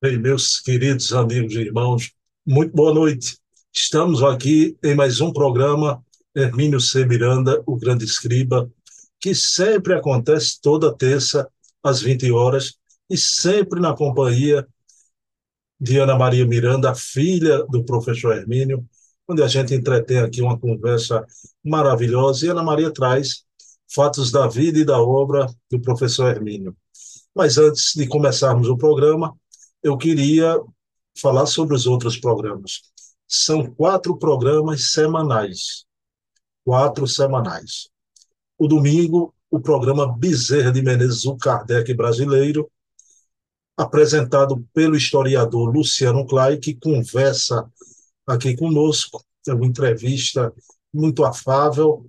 Bem, meus queridos amigos e irmãos, muito boa noite. Estamos aqui em mais um programa Hermínio C. Miranda, o grande escriba, que sempre acontece toda terça às 20 horas e sempre na companhia de Ana Maria Miranda, filha do professor Hermínio, onde a gente entretém aqui uma conversa maravilhosa e Ana Maria traz fatos da vida e da obra do professor Hermínio. Mas antes de começarmos o programa, eu queria falar sobre os outros programas. São quatro programas semanais. Quatro semanais. O domingo, o programa Bezerra de Menezes, o Kardec brasileiro, apresentado pelo historiador Luciano Clay, que conversa aqui conosco, é uma entrevista muito afável.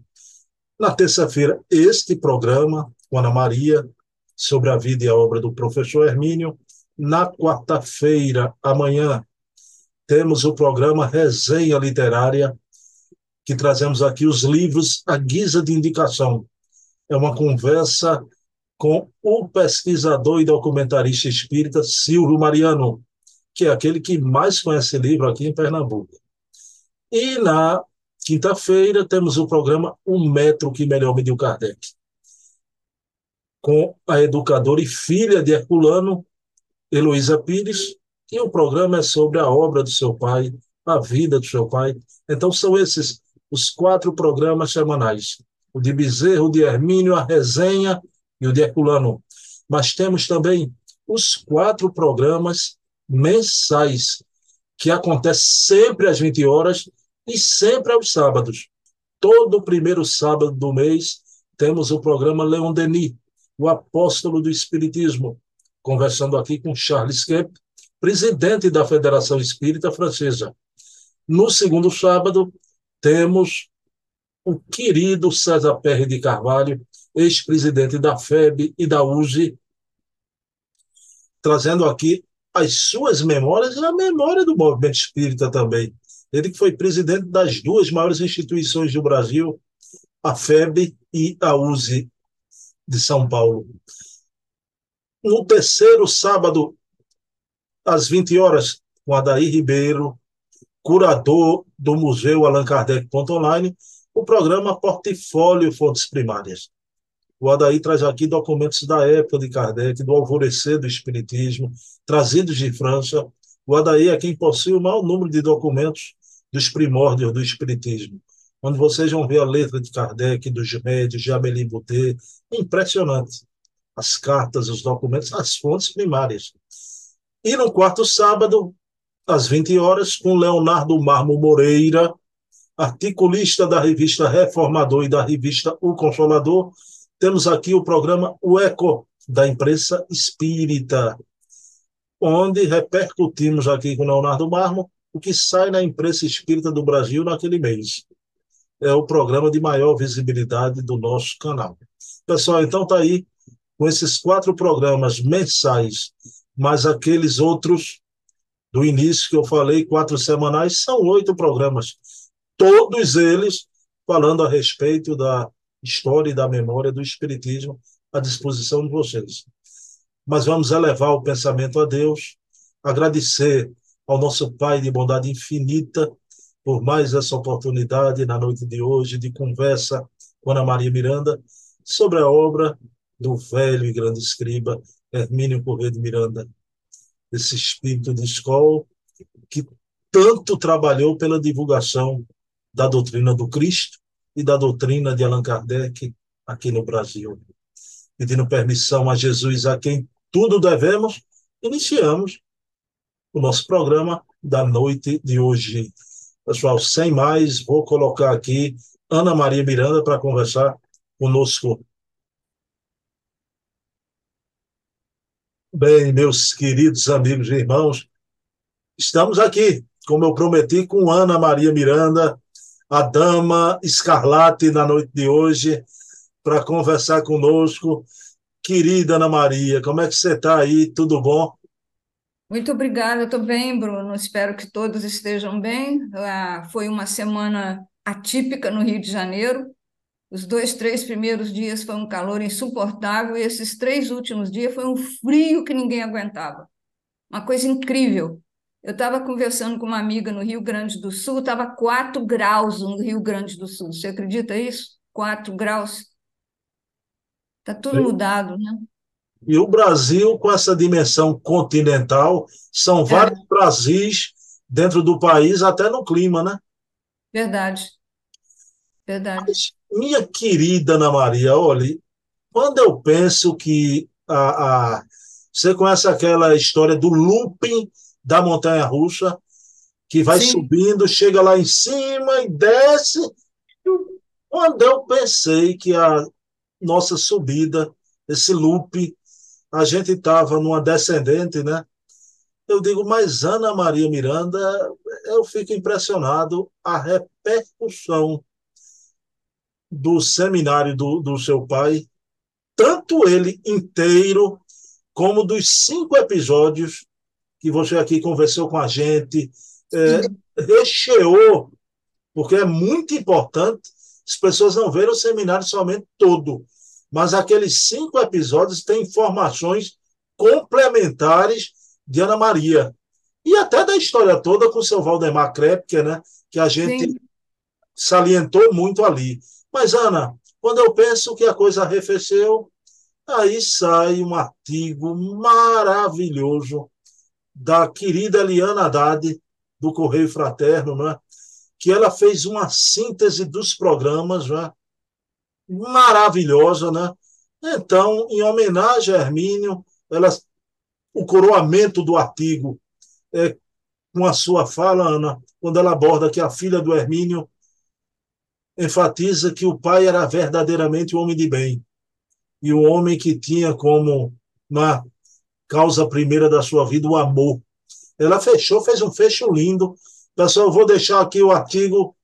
Na terça-feira, este programa, com Ana Maria, sobre a vida e a obra do professor Hermínio. Na quarta-feira, amanhã, temos o programa Resenha Literária, que trazemos aqui os livros à guisa de indicação. É uma conversa com o pesquisador e documentarista espírita Silvio Mariano, que é aquele que mais conhece livro aqui em Pernambuco. E na quinta-feira temos o programa O Metro que Melhor Mediu Kardec, com a educadora e filha de Herculano, Heloísa Pires, e o programa é sobre a obra do seu pai, a vida do seu pai. Então, são esses os quatro programas semanais: o de Bezerro, o de Hermínio, a resenha e o de Herculano. Mas temos também os quatro programas mensais, que acontecem sempre às 20 horas e sempre aos sábados. Todo primeiro sábado do mês temos o programa Leon Denis, o apóstolo do Espiritismo, conversando aqui com Charles Kemp, presidente da Federação Espírita Francesa. No segundo sábado, temos o querido César Perry de Carvalho, ex-presidente da FEB e da USE, trazendo aqui as suas memórias e a memória do movimento espírita também. Ele que foi presidente das duas maiores instituições do Brasil, a FEB e a USE de São Paulo no terceiro sábado, às 20 horas, com Adair Ribeiro, curador do Museu Allan Kardec Online, o programa Portfólio Fontes Primárias. O Adair traz aqui documentos da época de Kardec, do alvorecer do Espiritismo, trazidos de França. O Adair é quem possui o maior número de documentos dos primórdios do Espiritismo, onde vocês vão ver a letra de Kardec, dos médios, de Amélie Boutet. Impressionante as cartas, os documentos, as fontes primárias. E no quarto sábado, às 20 horas, com Leonardo Marmo Moreira, articulista da revista Reformador e da revista O Consolador, temos aqui o programa O Eco, da imprensa espírita, onde repercutimos aqui com Leonardo Marmo o que sai na imprensa espírita do Brasil naquele mês. É o programa de maior visibilidade do nosso canal. Pessoal, então tá aí com esses quatro programas mensais, mais aqueles outros do início que eu falei, quatro semanais, são oito programas. Todos eles falando a respeito da história e da memória do Espiritismo à disposição de vocês. Mas vamos elevar o pensamento a Deus, agradecer ao nosso Pai de bondade infinita por mais essa oportunidade na noite de hoje de conversa com Ana Maria Miranda sobre a obra do velho e grande escriba Hermínio Corrêa de Miranda, esse espírito de escola que tanto trabalhou pela divulgação da doutrina do Cristo e da doutrina de Allan Kardec aqui no Brasil. Pedindo permissão a Jesus, a quem tudo devemos, iniciamos o nosso programa da noite de hoje. Pessoal, sem mais, vou colocar aqui Ana Maria Miranda para conversar conosco Bem, meus queridos amigos e irmãos, estamos aqui, como eu prometi, com Ana Maria Miranda, a dama escarlate na noite de hoje, para conversar conosco. Querida Ana Maria, como é que você está aí? Tudo bom? Muito obrigada, estou bem, Bruno. Espero que todos estejam bem. Ah, foi uma semana atípica no Rio de Janeiro. Os dois, três primeiros dias foi um calor insuportável, e esses três últimos dias foi um frio que ninguém aguentava. uma coisa incrível. Eu estava conversando com uma amiga no Rio Grande do Sul, estava 4 graus no Rio Grande do Sul. Você acredita isso? 4 graus. Está tudo mudado, né? E o Brasil, com essa dimensão continental, são é. vários é. Brasis dentro do país, até no clima, né? Verdade. Verdade. Mas, minha querida Ana Maria, olha, quando eu penso que a, a, você conhece aquela história do looping da montanha russa, que vai Sim. subindo, chega lá em cima e desce. Quando eu pensei que a nossa subida, esse loop, a gente estava numa descendente, né? Eu digo, mas Ana Maria Miranda, eu fico impressionado a repercussão do seminário do, do seu pai, tanto ele inteiro, como dos cinco episódios que você aqui conversou com a gente, é, recheou, porque é muito importante as pessoas não verem o seminário somente todo, mas aqueles cinco episódios têm informações complementares de Ana Maria. E até da história toda com o seu Valdemar Krepke, né, que a gente Sim. salientou muito ali. Mas, Ana, quando eu penso que a coisa arrefeceu, aí sai um artigo maravilhoso da querida Eliana Haddad, do Correio Fraterno, né? que ela fez uma síntese dos programas né? maravilhosa. Né? Então, em homenagem a Hermínio, ela, o coroamento do artigo é com a sua fala, Ana, quando ela aborda que a filha do Hermínio enfatiza que o pai era verdadeiramente um homem de bem e o um homem que tinha como uma causa primeira da sua vida, o amor. Ela fechou, fez um fecho lindo. Pessoal, eu vou deixar aqui o artigo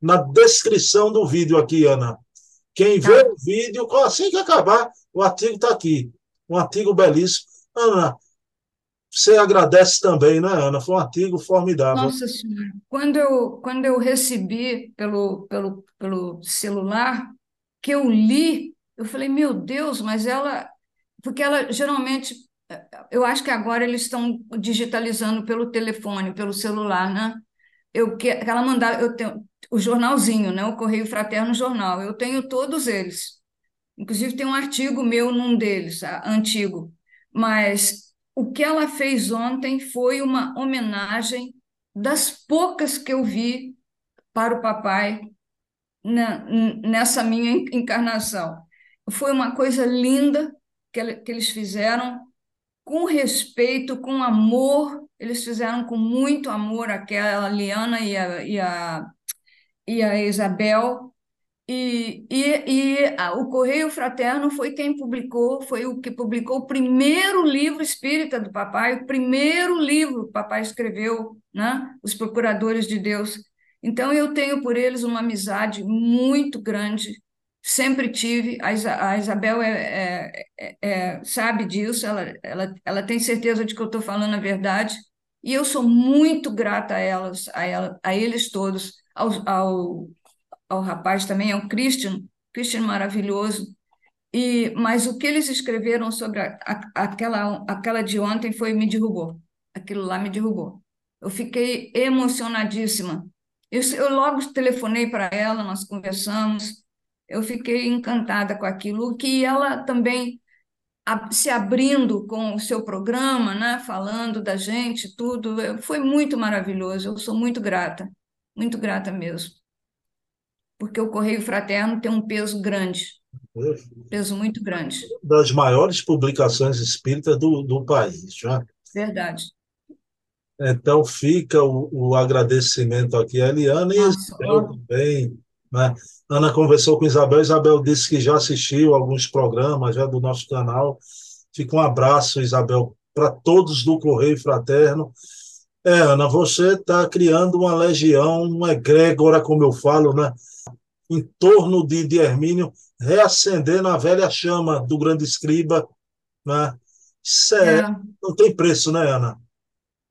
na descrição do vídeo aqui, Ana. Quem vê tá. o vídeo, assim que acabar, o artigo está aqui. Um artigo belíssimo. Ana, você agradece também, né, Ana? Foi um artigo formidável. Nossa Senhora, quando eu, quando eu recebi pelo, pelo, pelo celular, que eu li, eu falei, meu Deus, mas ela. Porque ela geralmente eu acho que agora eles estão digitalizando pelo telefone, pelo celular, né? Eu que ela mandava, eu tenho o jornalzinho, né? O Correio Fraterno Jornal. Eu tenho todos eles. Inclusive tem um artigo meu num deles, antigo. Mas o que ela fez ontem foi uma homenagem das poucas que eu vi para o papai na, nessa minha encarnação. Foi uma coisa linda que, que eles fizeram com respeito, com amor, eles fizeram com muito amor aquela Liana e a, e a, e a Isabel, e, e, e a, o Correio Fraterno foi quem publicou, foi o que publicou o primeiro livro espírita do papai, o primeiro livro que o papai escreveu, né? Os Procuradores de Deus. Então, eu tenho por eles uma amizade muito grande, sempre tive. A, Isabel é, é, é, é, sabe disso, ela, ela, ela tem certeza de que eu estou falando a verdade, e eu sou muito grata a elas, a, ela, a eles todos, ao, ao, ao rapaz também, ao Christian, Christian maravilhoso. E, mas o que eles escreveram sobre a, a, aquela, aquela de ontem foi me derrubou. Aquilo lá me derrubou. Eu fiquei emocionadíssima. Eu, eu logo telefonei para ela, nós conversamos, eu fiquei encantada com aquilo, que ela também se abrindo com o seu programa, né, falando da gente, tudo, foi muito maravilhoso. Eu sou muito grata, muito grata mesmo. Porque o Correio Fraterno tem um peso grande, peso muito grande. Das maiores publicações espíritas do, do país, já. Verdade. Então fica o, o agradecimento aqui a Eliana e Nossa, também né? Ana conversou com Isabel, Isabel disse que já assistiu alguns programas já do nosso canal. Fica um abraço, Isabel, para todos do Correio Fraterno. É, Ana, você está criando uma legião, uma egrégora, como eu falo, né? Em torno de, de Hermínio, reacendendo a velha chama do grande escriba. Né? Isso é, é. não tem preço, né, Ana?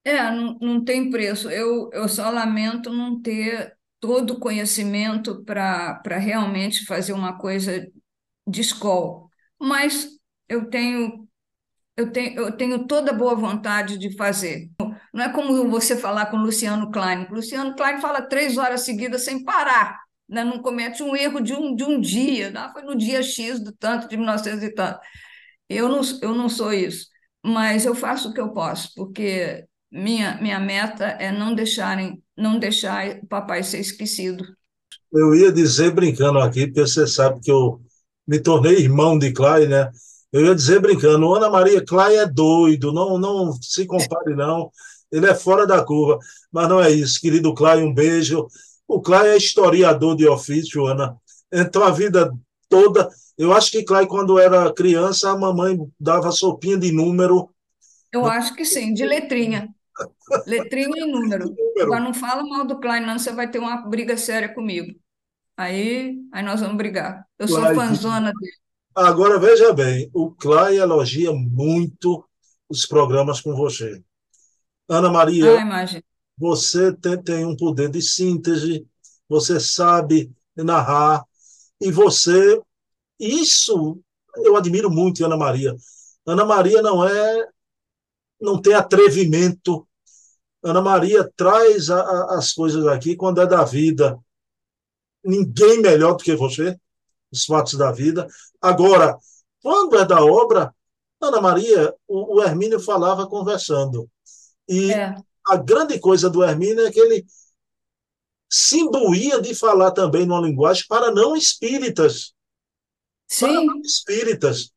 É, não, não tem preço. Eu, eu só lamento não ter todo o conhecimento para realmente fazer uma coisa de escola. Mas eu tenho eu tenho, eu tenho toda boa vontade de fazer. Não é como você falar com o Luciano Klein. O Luciano Klein fala três horas seguidas sem parar, né? não comete um erro de um, de um dia, né? foi no dia X do tanto, de 1900 e tanto. Eu não, eu não sou isso, mas eu faço o que eu posso, porque minha, minha meta é não deixarem, não deixar o papai ser esquecido. Eu ia dizer brincando aqui, porque você sabe que eu me tornei irmão de Clay, né? Eu ia dizer brincando, Ana Maria Clay é doido, não, não se compare não, ele é fora da curva, mas não é isso, querido Clay, um beijo. O Clay é historiador de ofício, Ana, então a vida toda, eu acho que Clay quando era criança, a mamãe dava sopinha de número. Eu acho que sim, de letrinha. Letrinha e número. Agora não fala mal do Klein, não, você vai ter uma briga séria comigo. Aí, aí nós vamos brigar. Eu sou fãzona dele. Agora, veja bem, o Clay elogia muito os programas com você. Ana Maria, ah, você tem, tem um poder de síntese, você sabe narrar, e você. Isso eu admiro muito Ana Maria. Ana Maria não é. não tem atrevimento. Ana Maria traz a, a, as coisas aqui quando é da vida ninguém melhor do que você, os fatos da vida. Agora, quando é da obra, Ana Maria, o, o Hermínio falava conversando. E é. A grande coisa do Hermínio é que ele se imbuía de falar também numa linguagem para não espíritas. Sim. Para não espíritas.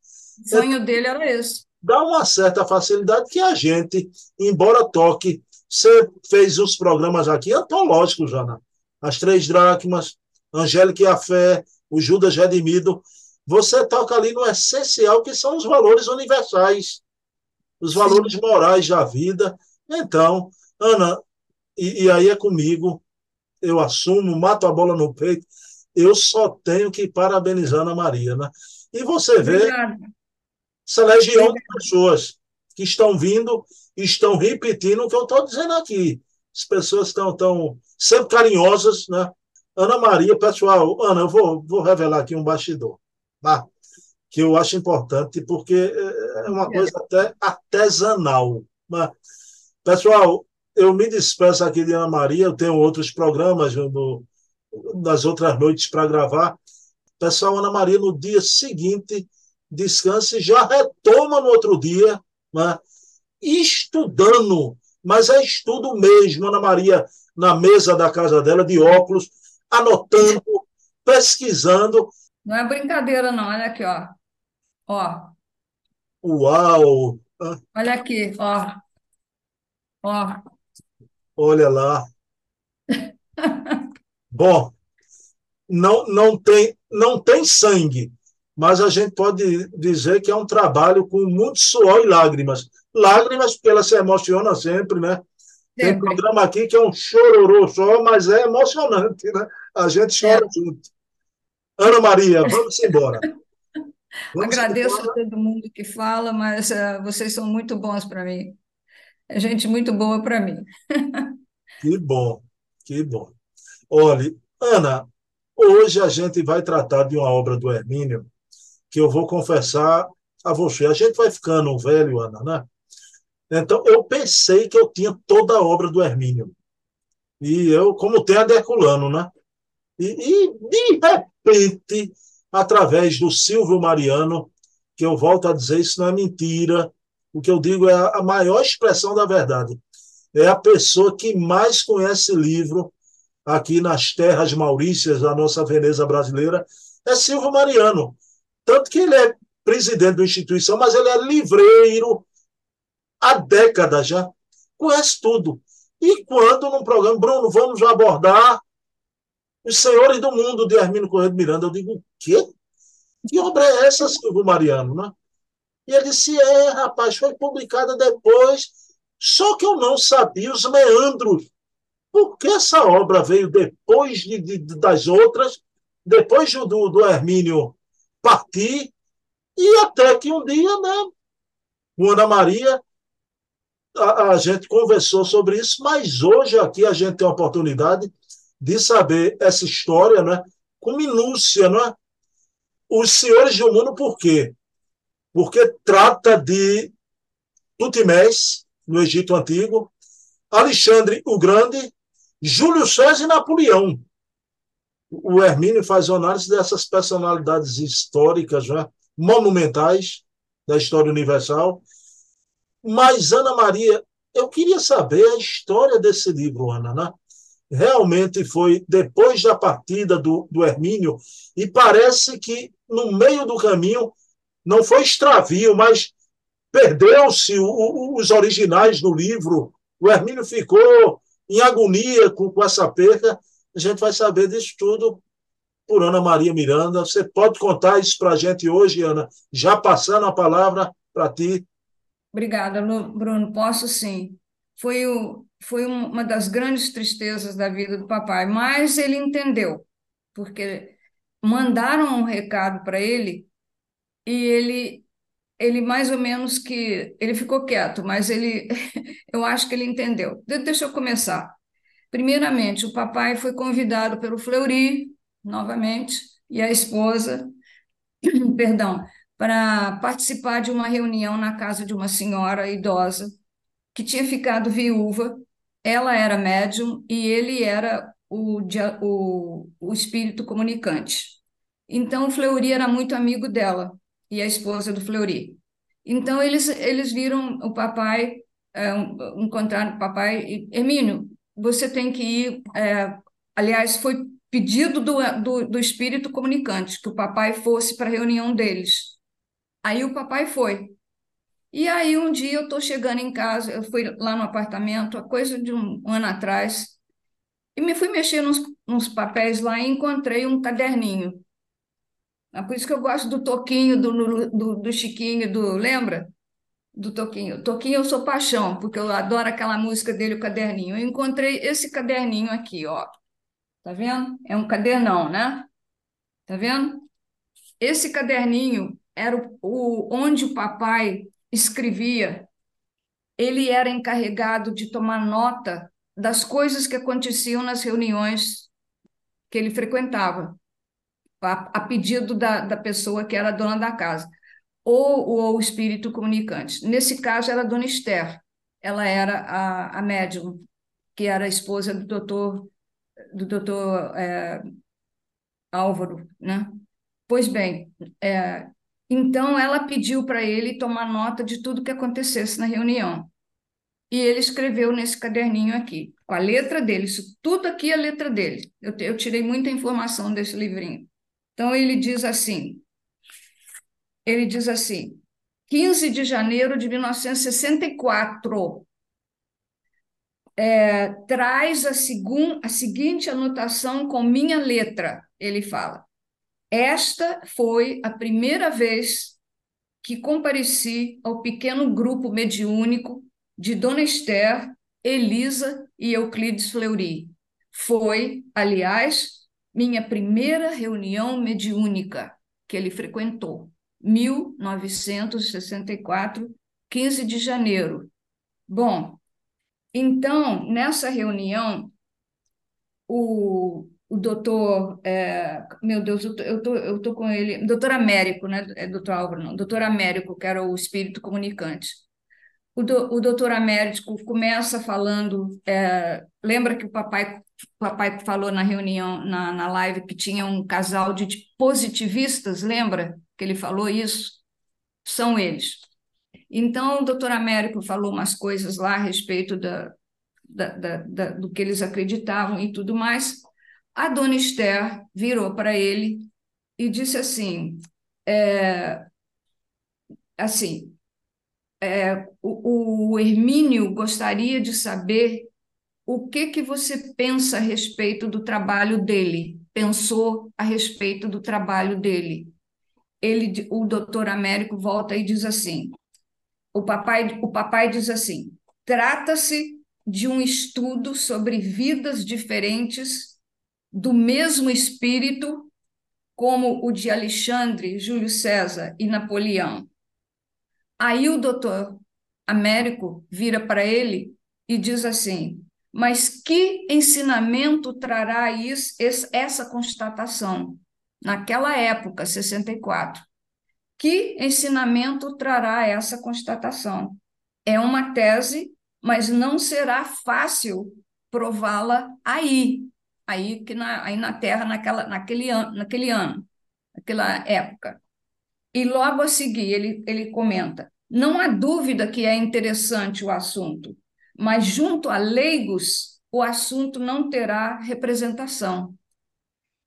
O sonho é, dele era esse. Dá uma certa facilidade que a gente, embora toque, você fez os programas aqui antológicos, Jana. As Três Dracmas, Angélica e a Fé, o Judas Redimido, você toca ali no essencial, que são os valores universais, os valores Sim. morais da vida. Então, Ana, e, e, aí é comigo, eu assumo, mato a bola no peito, eu só tenho que parabenizar Ana Maria. Né? E você vê Obrigada. essa legião Obrigada. de pessoas que estão vindo, estão repetindo o que eu estou dizendo aqui. As pessoas estão tão, sempre carinhosas, né? Ana Maria, pessoal, Ana, eu vou, vou revelar aqui um bastidor, tá? que eu acho importante, porque é uma coisa até artesanal. Né? Pessoal, eu me despeço aqui de Ana Maria, eu tenho outros programas no, nas outras noites para gravar. Pessoal, Ana Maria, no dia seguinte, descansa e já retoma no outro dia, né? estudando, mas é estudo mesmo, Ana Maria, na mesa da casa dela, de óculos, anotando, pesquisando. Não é brincadeira, não. Olha aqui, ó. Ó. Uau! Olha aqui, ó. Ó. Olha lá. Bom, não, não, tem, não tem sangue, mas a gente pode dizer que é um trabalho com muito suor e lágrimas. Lágrimas, porque ela se emociona sempre, né? Tem programa aqui que é um chororô só, mas é emocionante, né? A gente chora é. junto. Ana Maria, vamos embora. Vamos Agradeço embora. a todo mundo que fala, mas uh, vocês são muito bons para mim. É gente muito boa para mim. que bom, que bom. Olha, Ana, hoje a gente vai tratar de uma obra do Hermínio que eu vou confessar a você. A gente vai ficando velho, Ana, né? Então, eu pensei que eu tinha toda a obra do Hermínio. E eu, como tem a Deculano, né? E, e, de repente, através do Silvio Mariano, que eu volto a dizer, isso não é mentira, o que eu digo é a maior expressão da verdade. É a pessoa que mais conhece livro aqui nas terras maurícias da nossa Veneza brasileira, é Silvio Mariano. Tanto que ele é presidente da instituição, mas ele é livreiro, há décadas já, conhece tudo. E quando num programa, Bruno, vamos abordar os senhores do mundo de Hermínio Correia de Miranda, eu digo, o quê? Que obra é essa, Silvio Mariano? Né? E ele disse, é, rapaz, foi publicada depois, só que eu não sabia os meandros. Por que essa obra veio depois de, de das outras, depois do, do Hermínio partir, e até que um dia, né, o Ana Maria a, a, gente conversou sobre isso, mas hoje aqui a gente tem a oportunidade de saber essa história né, com minúcia. Né? Os senhores do mundo, por quê? Porque trata de Tutimés, no Egito Antigo, Alexandre o Grande, Júlio César e Napoleão. O Hermínio faz análise dessas personalidades históricas né, monumentais da história universal. Mas, Ana Maria, eu queria saber a história desse livro, Ana. Né? Realmente foi depois da partida do, do Hermínio, e parece que no meio do caminho não foi extravio, mas perdeu-se os originais do livro. O Hermínio ficou em agonia com, com essa perda. A gente vai saber disso tudo por Ana Maria Miranda. Você pode contar isso para a gente hoje, Ana, já passando a palavra para ti. Obrigada, Bruno. Posso sim. Foi, o, foi uma das grandes tristezas da vida do papai, mas ele entendeu, porque mandaram um recado para ele e ele ele mais ou menos que ele ficou quieto, mas ele eu acho que ele entendeu. Deixa eu começar. Primeiramente, o papai foi convidado pelo Fleury novamente e a esposa, perdão, para participar de uma reunião na casa de uma senhora idosa que tinha ficado viúva. Ela era médium e ele era o, o, o espírito comunicante. Então, o Fleury era muito amigo dela e a esposa do Fleury. Então, eles, eles viram o papai, é, encontraram o papai e, Hermínio, você tem que ir. É, aliás, foi pedido do, do, do espírito comunicante que o papai fosse para a reunião deles. Aí o papai foi. E aí um dia eu estou chegando em casa, eu fui lá no apartamento, a coisa de um ano atrás, e me fui mexer nos, nos papéis lá e encontrei um caderninho. É por isso que eu gosto do Toquinho, do, do, do Chiquinho, do lembra? Do Toquinho. Toquinho eu sou paixão, porque eu adoro aquela música dele, o caderninho. Eu encontrei esse caderninho aqui, ó. Tá vendo? É um cadernão, né? Tá vendo? Esse caderninho era o, o onde o papai escrevia. Ele era encarregado de tomar nota das coisas que aconteciam nas reuniões que ele frequentava, a, a pedido da, da pessoa que era dona da casa, ou, ou o espírito comunicante. Nesse caso, era a dona Esther, ela era a, a médium, que era a esposa do doutor, do doutor é, Álvaro, né? Pois bem, é, então ela pediu para ele tomar nota de tudo que acontecesse na reunião. E ele escreveu nesse caderninho aqui, com a letra dele, isso tudo aqui é a letra dele. Eu, eu tirei muita informação desse livrinho. Então ele diz assim: ele diz assim, 15 de janeiro de 1964, é, traz a, segun, a seguinte anotação com minha letra, ele fala. Esta foi a primeira vez que compareci ao pequeno grupo mediúnico de Dona Esther, Elisa e Euclides Fleury. Foi, aliás, minha primeira reunião mediúnica que ele frequentou, 1964, 15 de janeiro. Bom, então, nessa reunião, o, o doutor, é, meu Deus, eu tô, eu tô, com ele, doutor Américo, né? É doutor Álvaro, não, doutor Américo, que era o espírito comunicante o, do, o doutor Américo começa falando, é, lembra que o papai, papai falou na reunião, na, na live, que tinha um casal de positivistas, lembra que ele falou isso? São eles. Então, o doutor Américo falou umas coisas lá a respeito da, da, da, da, do que eles acreditavam e tudo mais. A dona Esther virou para ele e disse assim, é, assim, é, o, o Hermínio gostaria de saber o que que você pensa a respeito do trabalho dele, pensou a respeito do trabalho dele. Ele, o doutor Américo volta e diz assim, o papai, o papai diz assim, trata-se de um estudo sobre vidas diferentes do mesmo espírito, como o de Alexandre, Júlio César e Napoleão. Aí o doutor Américo vira para ele e diz assim: Mas que ensinamento trará isso, essa constatação? Naquela época, 64. Que ensinamento trará essa constatação? É uma tese, mas não será fácil prová-la aí, aí que na, aí na Terra naquela, naquele ano, naquele ano, naquela época. E logo a seguir ele, ele comenta: não há dúvida que é interessante o assunto, mas junto a leigos o assunto não terá representação.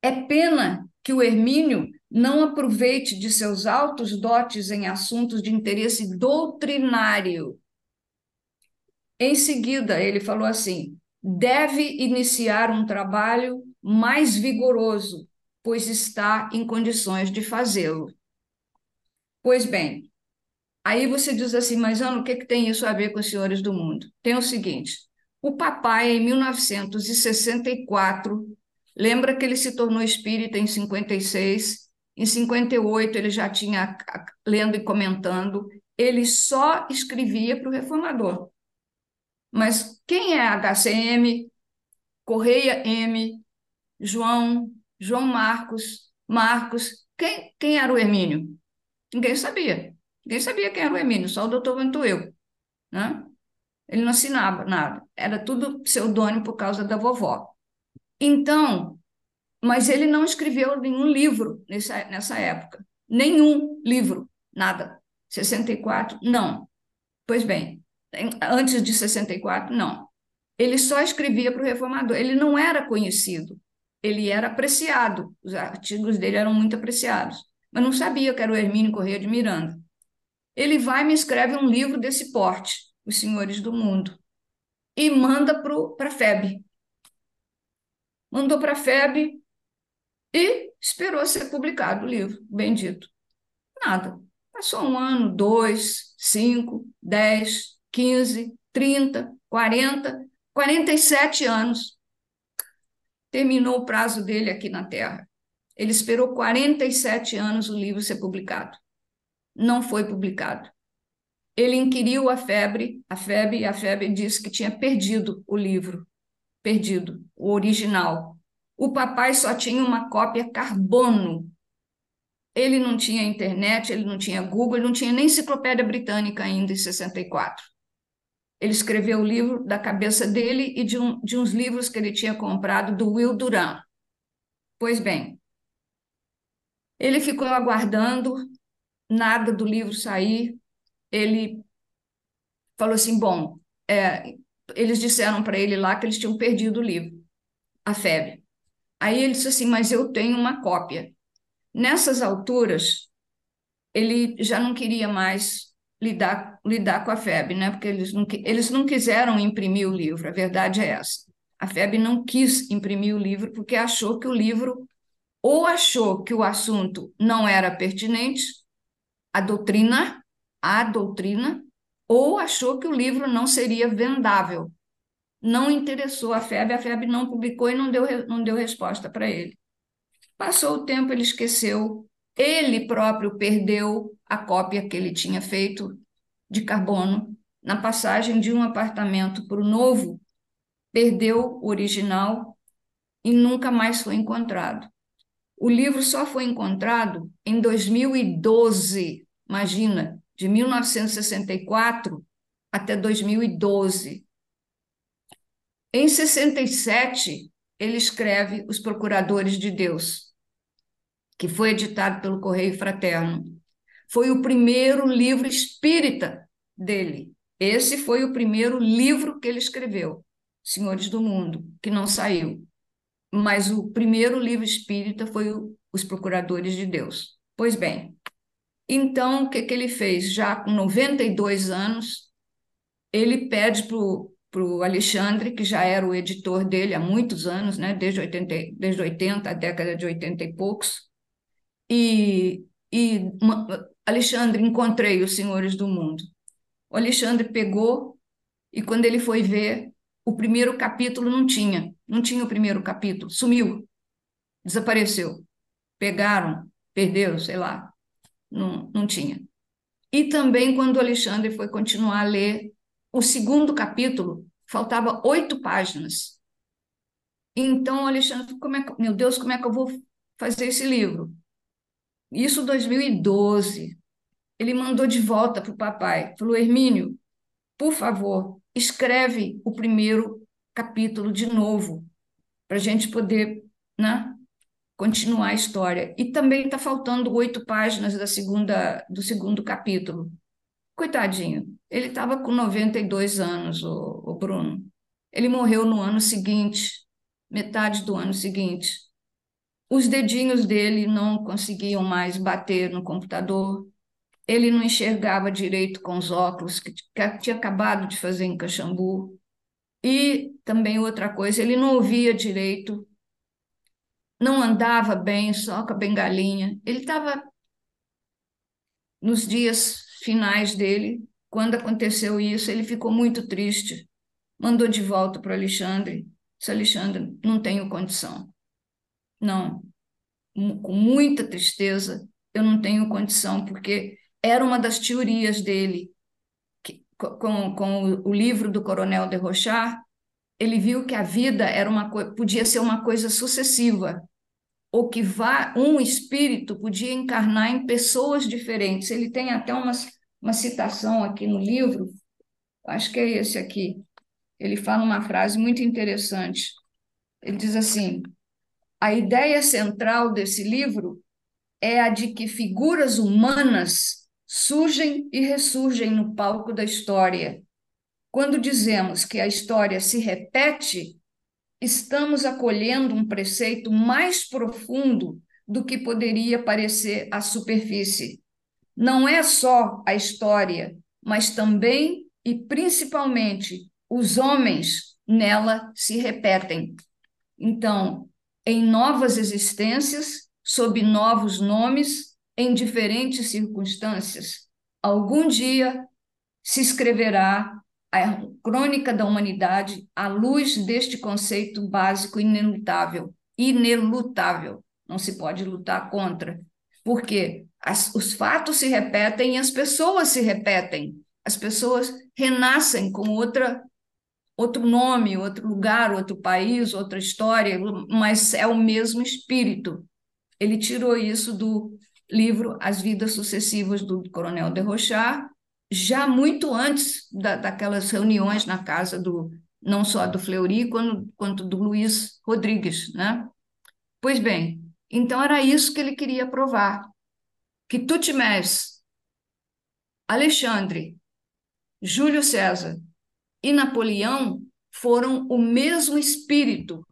É pena que o Hermínio não aproveite de seus altos dotes em assuntos de interesse doutrinário. Em seguida, ele falou assim: deve iniciar um trabalho mais vigoroso, pois está em condições de fazê-lo. Pois bem, aí você diz assim, mas Ana, o que, que tem isso a ver com os senhores do mundo? Tem o seguinte: o papai, em 1964, lembra que ele se tornou espírita em 56, em 58 ele já tinha lendo e comentando, ele só escrevia para o reformador. Mas quem é HCM, Correia M, João, João Marcos, Marcos, quem, quem era o Hermínio? Ninguém sabia. Ninguém sabia quem era o Hermínio, só o doutor Ventueu. Né? Ele não assinava nada. Era tudo pseudônimo por causa da vovó. Então, mas ele não escreveu nenhum livro nessa, nessa época. Nenhum livro, nada. 64, não. Pois bem, antes de 64, não. Ele só escrevia para o reformador. Ele não era conhecido, ele era apreciado. Os artigos dele eram muito apreciados, mas não sabia que era o Hermínio Correia de Miranda. Ele vai e me escreve um livro desse porte, Os Senhores do Mundo, e manda para a FEB. Mandou para a FEB e esperou ser publicado o livro, bendito. Nada. Passou um ano, dois, cinco, dez, 15, 30, 40, 47 anos. Terminou o prazo dele aqui na Terra. Ele esperou 47 anos o livro ser publicado. Não foi publicado. Ele inquiriu a febre, a febre, e a febre disse que tinha perdido o livro, perdido, o original. O papai só tinha uma cópia carbono. Ele não tinha internet, ele não tinha Google, ele não tinha nem enciclopédia britânica ainda em 64. Ele escreveu o livro da cabeça dele e de, um, de uns livros que ele tinha comprado do Will Duran. Pois bem, ele ficou aguardando nada do livro sair. Ele falou assim: bom, é, eles disseram para ele lá que eles tinham perdido o livro, a febre. Aí ele disse assim: mas eu tenho uma cópia. Nessas alturas, ele já não queria mais lidar, lidar com a FEB, né? porque eles não, eles não quiseram imprimir o livro, a verdade é essa. A FEB não quis imprimir o livro porque achou que o livro, ou achou que o assunto não era pertinente, a doutrina, a doutrina, ou achou que o livro não seria vendável. Não interessou a FEB, a FEB não publicou e não deu, não deu resposta para ele. Passou o tempo, ele esqueceu, ele próprio perdeu a cópia que ele tinha feito de carbono na passagem de um apartamento para o novo, perdeu o original e nunca mais foi encontrado. O livro só foi encontrado em 2012, imagina, de 1964 até 2012. Em 67, ele escreve Os Procuradores de Deus, que foi editado pelo Correio Fraterno. Foi o primeiro livro espírita dele. Esse foi o primeiro livro que ele escreveu, Senhores do Mundo, que não saiu. Mas o primeiro livro espírita foi Os Procuradores de Deus. Pois bem, então o que, que ele fez? Já com 92 anos, ele pede para o Alexandre, que já era o editor dele há muitos anos, né, desde, 80, desde 80, a década de 80 e poucos, e, e Alexandre, encontrei os senhores do mundo. O Alexandre pegou e quando ele foi ver, o primeiro capítulo não tinha, não tinha o primeiro capítulo, sumiu, desapareceu. Pegaram, perderam, sei lá, não, não tinha. E também quando Alexandre foi continuar a ler o segundo capítulo, faltava oito páginas. Então Alexandre, como é meu Deus, como é que eu vou fazer esse livro? Isso 2012. Ele mandou de volta para o papai. Falou, Hermínio, por favor, escreve o primeiro capítulo de novo, para a gente poder né, continuar a história. E também está faltando oito páginas da segunda, do segundo capítulo. Coitadinho, ele estava com 92 anos, o, o Bruno. Ele morreu no ano seguinte, metade do ano seguinte. Os dedinhos dele não conseguiam mais bater no computador. Ele não enxergava direito com os óculos que tinha acabado de fazer em Caxambu. E também outra coisa, ele não ouvia direito, não andava bem, só com a bengalinha. Ele estava nos dias finais dele, quando aconteceu isso, ele ficou muito triste, mandou de volta para Alexandre. Disse, Alexandre, não tenho condição. Não, com muita tristeza, eu não tenho condição, porque era uma das teorias dele, que, com, com o livro do Coronel de Rochard, ele viu que a vida era uma podia ser uma coisa sucessiva, ou que vá, um espírito podia encarnar em pessoas diferentes. Ele tem até uma, uma citação aqui no livro, acho que é esse aqui. Ele fala uma frase muito interessante. Ele diz assim: a ideia central desse livro é a de que figuras humanas surgem e ressurgem no palco da história. Quando dizemos que a história se repete, estamos acolhendo um preceito mais profundo do que poderia parecer à superfície. Não é só a história, mas também e principalmente os homens nela se repetem. Então, em novas existências, sob novos nomes, em diferentes circunstâncias, algum dia se escreverá a crônica da humanidade à luz deste conceito básico inelutável, inelutável, não se pode lutar contra, porque as, os fatos se repetem e as pessoas se repetem, as pessoas renascem com outra outro nome, outro lugar, outro país, outra história, mas é o mesmo espírito. Ele tirou isso do livro As Vidas Sucessivas do Coronel de Rochard, já muito antes da, daquelas reuniões na casa do não só do Fleury quanto, quanto do Luiz Rodrigues, né? Pois bem, então era isso que ele queria provar, que Tutmés, Alexandre, Júlio César e Napoleão foram o mesmo espírito,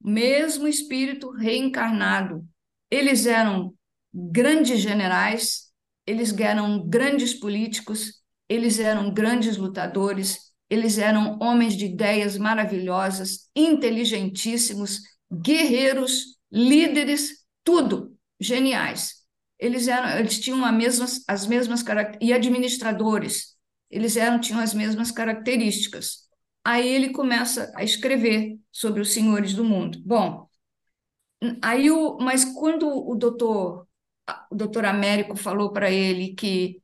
mesmo espírito reencarnado. Eles eram grandes generais, eles eram grandes políticos, eles eram grandes lutadores, eles eram homens de ideias maravilhosas, inteligentíssimos, guerreiros, líderes, tudo, geniais. Eles eram, eles tinham as mesmas, as mesmas características, e administradores, eles eram, tinham as mesmas características. Aí ele começa a escrever sobre os senhores do mundo. Bom, aí o, mas quando o doutor o doutor Américo falou para ele que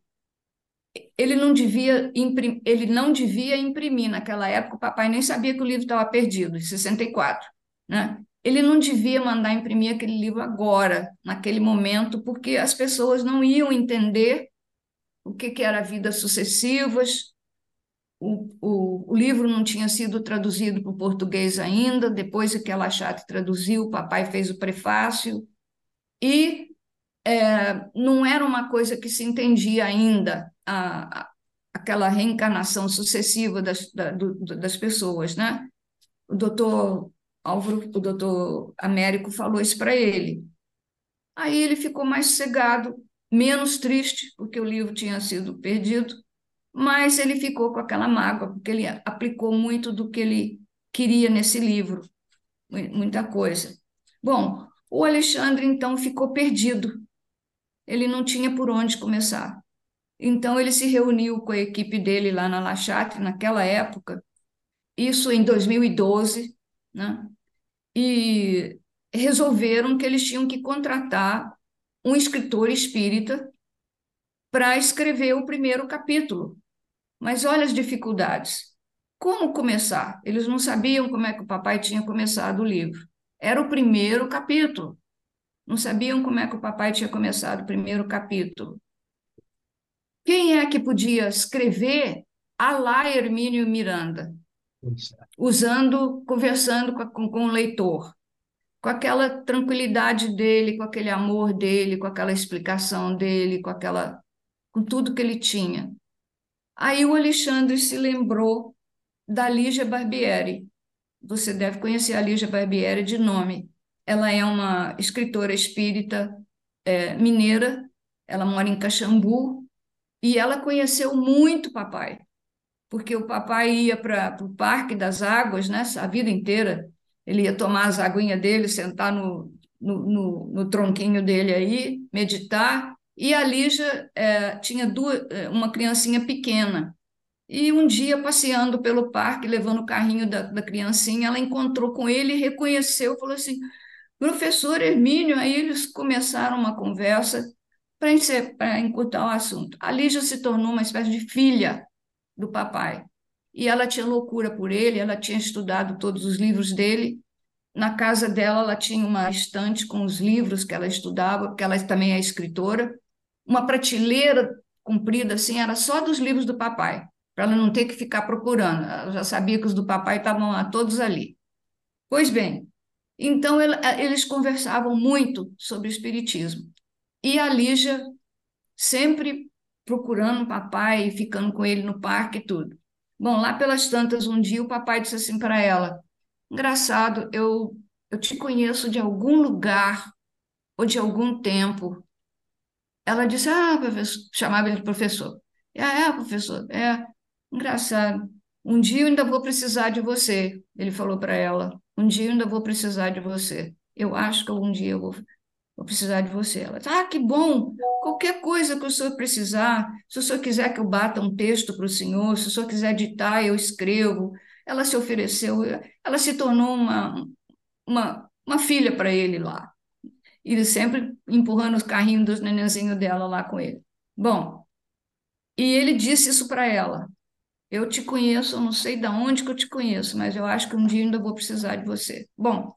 ele não devia imprimir, ele não devia imprimir naquela época, o papai nem sabia que o livro estava perdido, em 64, né? Ele não devia mandar imprimir aquele livro agora, naquele momento, porque as pessoas não iam entender o que, que era vidas sucessivas. O, o, o livro não tinha sido traduzido para o português ainda, depois que a Lachate traduziu, o papai fez o prefácio, e é, não era uma coisa que se entendia ainda, a, a, aquela reencarnação sucessiva das, da, do, das pessoas, né? O doutor Álvaro, o doutor Américo falou isso para ele. Aí ele ficou mais sossegado, menos triste, porque o livro tinha sido perdido, mas ele ficou com aquela mágoa, porque ele aplicou muito do que ele queria nesse livro, muita coisa. Bom, o Alexandre então ficou perdido ele não tinha por onde começar. Então, ele se reuniu com a equipe dele lá na Lachatre, naquela época, isso em 2012, né? e resolveram que eles tinham que contratar um escritor espírita para escrever o primeiro capítulo. Mas olha as dificuldades. Como começar? Eles não sabiam como é que o papai tinha começado o livro. Era o primeiro capítulo não sabiam como é que o papai tinha começado o primeiro capítulo. Quem é que podia escrever a lá Hermínio Miranda, usando, conversando com, com, com o leitor, com aquela tranquilidade dele, com aquele amor dele, com aquela explicação dele, com aquela com tudo que ele tinha. Aí o Alexandre se lembrou da Lígia Barbieri. Você deve conhecer a Lígia Barbieri de nome. Ela é uma escritora espírita é, mineira, ela mora em Caxambu, e ela conheceu muito papai, porque o papai ia para o Parque das Águas, né, a vida inteira. Ele ia tomar as aguinhas dele, sentar no, no, no, no tronquinho dele aí, meditar. E a Lígia é, tinha duas, é, uma criancinha pequena. E um dia, passeando pelo parque, levando o carrinho da, da criancinha, ela encontrou com ele reconheceu, falou assim, professor Hermínio, aí eles começaram uma conversa para encurtar o assunto. A Lígia se tornou uma espécie de filha do papai. E ela tinha loucura por ele, ela tinha estudado todos os livros dele. Na casa dela, ela tinha uma estante com os livros que ela estudava, porque ela também é escritora. Uma prateleira comprida assim, era só dos livros do papai, para ela não ter que ficar procurando. Ela já sabia que os do papai estavam todos ali. Pois bem, então eles conversavam muito sobre o espiritismo. E a Lígia sempre procurando o papai, ficando com ele no parque e tudo. Bom, lá pelas tantas, um dia o papai disse assim para ela: Engraçado, eu, eu te conheço de algum lugar ou de algum tempo. Ela disse: Ah, professor, chamava ele de professor. É, é, professor, é. Engraçado. Um dia eu ainda vou precisar de você, ele falou para ela. Um dia eu ainda vou precisar de você. Eu acho que um dia eu vou vou precisar de você. Ela disse, ah, que bom, qualquer coisa que o senhor precisar, se o senhor quiser que eu bata um texto para o senhor, se o senhor quiser ditar, eu escrevo. Ela se ofereceu, ela se tornou uma, uma, uma filha para ele lá. E sempre empurrando os carrinhos dos nenenzinhos dela lá com ele. Bom, e ele disse isso para ela. Eu te conheço, eu não sei de onde que eu te conheço, mas eu acho que um dia ainda vou precisar de você. Bom,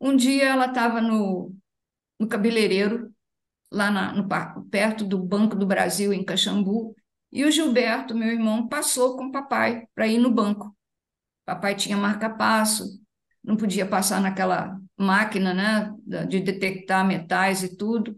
um dia ela estava no, no cabeleireiro, lá na, no, perto do Banco do Brasil, em Caxambu, e o Gilberto, meu irmão, passou com o papai para ir no banco. Papai tinha marca-passo, não podia passar naquela máquina né, de detectar metais e tudo.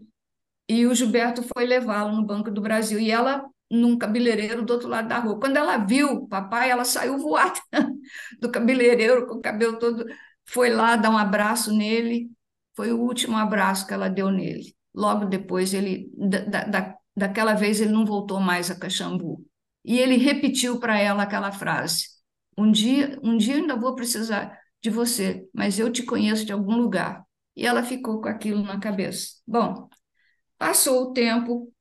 E o Gilberto foi levá-lo no Banco do Brasil. E ela num cabeleireiro do outro lado da rua. Quando ela viu o papai, ela saiu voada do cabeleireiro com o cabelo todo, foi lá dar um abraço nele foi o último abraço que ela deu nele. Logo depois, ele, da, da, daquela vez, ele não voltou mais a Caxambu. E ele repetiu para ela aquela frase: um dia, um dia ainda vou precisar de você, mas eu te conheço de algum lugar. E ela ficou com aquilo na cabeça. Bom, passou o tempo,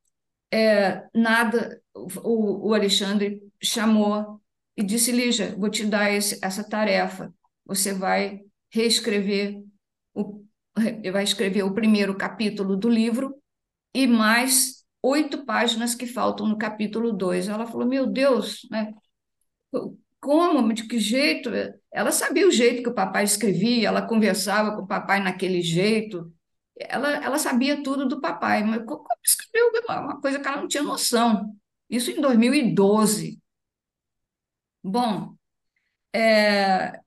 é, nada, o, o Alexandre chamou e disse: Lígia, vou te dar esse, essa tarefa. Você vai reescrever o vai escrever o primeiro capítulo do livro e mais oito páginas que faltam no capítulo 2. Ela falou: Meu Deus, né? como? De que jeito? Ela sabia o jeito que o papai escrevia, ela conversava com o papai naquele jeito. Ela, ela sabia tudo do papai, mas como escreveu uma coisa que ela não tinha noção. Isso em 2012. Bom, é,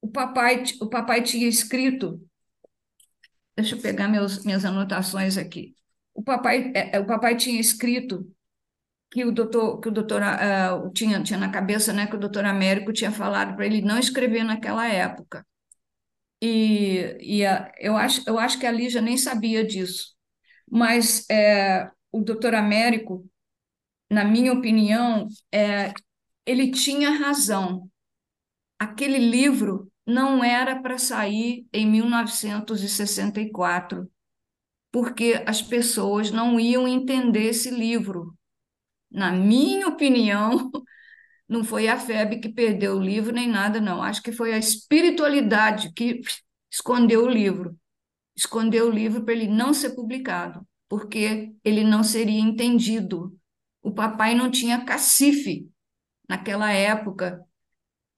o papai, o papai tinha escrito Deixa eu pegar meus, minhas anotações aqui. O papai, é, é, o papai tinha escrito que o doutor, que o doutor uh, tinha, tinha na cabeça, né, que o doutor Américo tinha falado para ele não escrever naquela época. E, e a, eu, acho, eu acho que a Lígia nem sabia disso. Mas é, o doutor Américo, na minha opinião, é, ele tinha razão. Aquele livro não era para sair em 1964, porque as pessoas não iam entender esse livro. Na minha opinião, não foi a FEB que perdeu o livro nem nada, não. Acho que foi a espiritualidade que escondeu o livro. Escondeu o livro para ele não ser publicado, porque ele não seria entendido. O papai não tinha cacife naquela época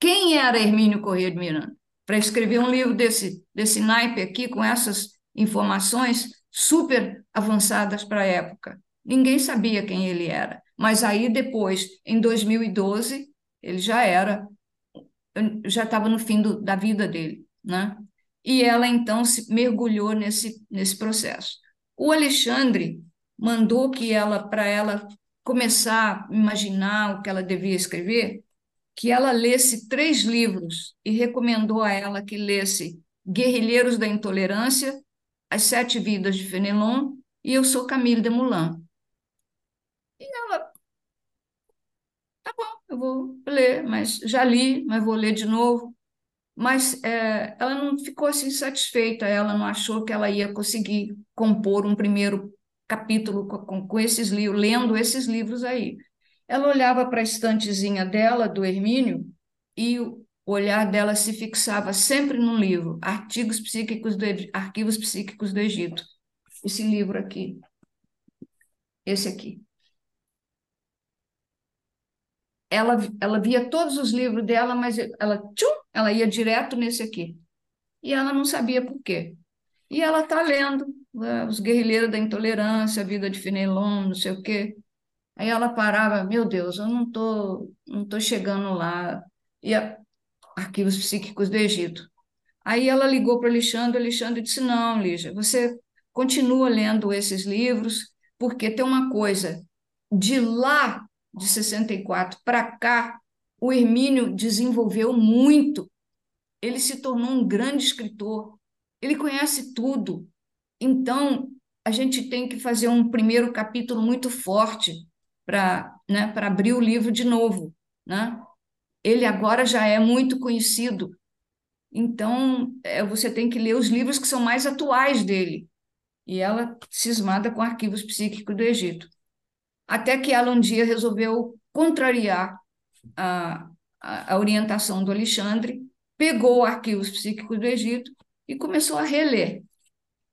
quem era Hermínio Corrêa de Miranda? Para escrever um livro desse, desse naipe aqui, com essas informações super avançadas para a época. Ninguém sabia quem ele era. Mas aí depois, em 2012, ele já era, já estava no fim do, da vida dele, né? E ela então se mergulhou nesse, nesse processo. O Alexandre mandou que ela, para ela começar a imaginar o que ela devia escrever, que ela lesse três livros e recomendou a ela que lesse Guerrilheiros da Intolerância, As Sete Vidas de Fenelon e Eu Sou Camille de Moulin. E ela, tá bom, eu vou ler, mas já li, mas vou ler de novo. Mas é, ela não ficou assim satisfeita, ela não achou que ela ia conseguir compor um primeiro capítulo com, com esses livros, lendo esses livros aí. Ela olhava para a estantezinha dela, do Hermínio, e o olhar dela se fixava sempre num livro, Artigos Psíquicos do, Arquivos Psíquicos do Egito. Esse livro aqui. Esse aqui. Ela, ela via todos os livros dela, mas ela, tchum, ela ia direto nesse aqui. E ela não sabia por quê. E ela está lendo né, Os Guerrilheiros da Intolerância, A Vida de Fenelon, não sei o quê. Aí ela parava, meu Deus, eu não tô, não tô chegando lá. E a, arquivos psíquicos do Egito. Aí ela ligou para Alexandre, Alexandre disse: "Não, Lígia, você continua lendo esses livros, porque tem uma coisa, de lá de 64 para cá, o Hermínio desenvolveu muito. Ele se tornou um grande escritor. Ele conhece tudo. Então, a gente tem que fazer um primeiro capítulo muito forte para né, abrir o livro de novo, né? Ele agora já é muito conhecido, então é, você tem que ler os livros que são mais atuais dele. E ela cismada com arquivos psíquicos do Egito. Até que ela um dia resolveu contrariar a, a, a orientação do Alexandre, pegou arquivos psíquicos do Egito e começou a reler.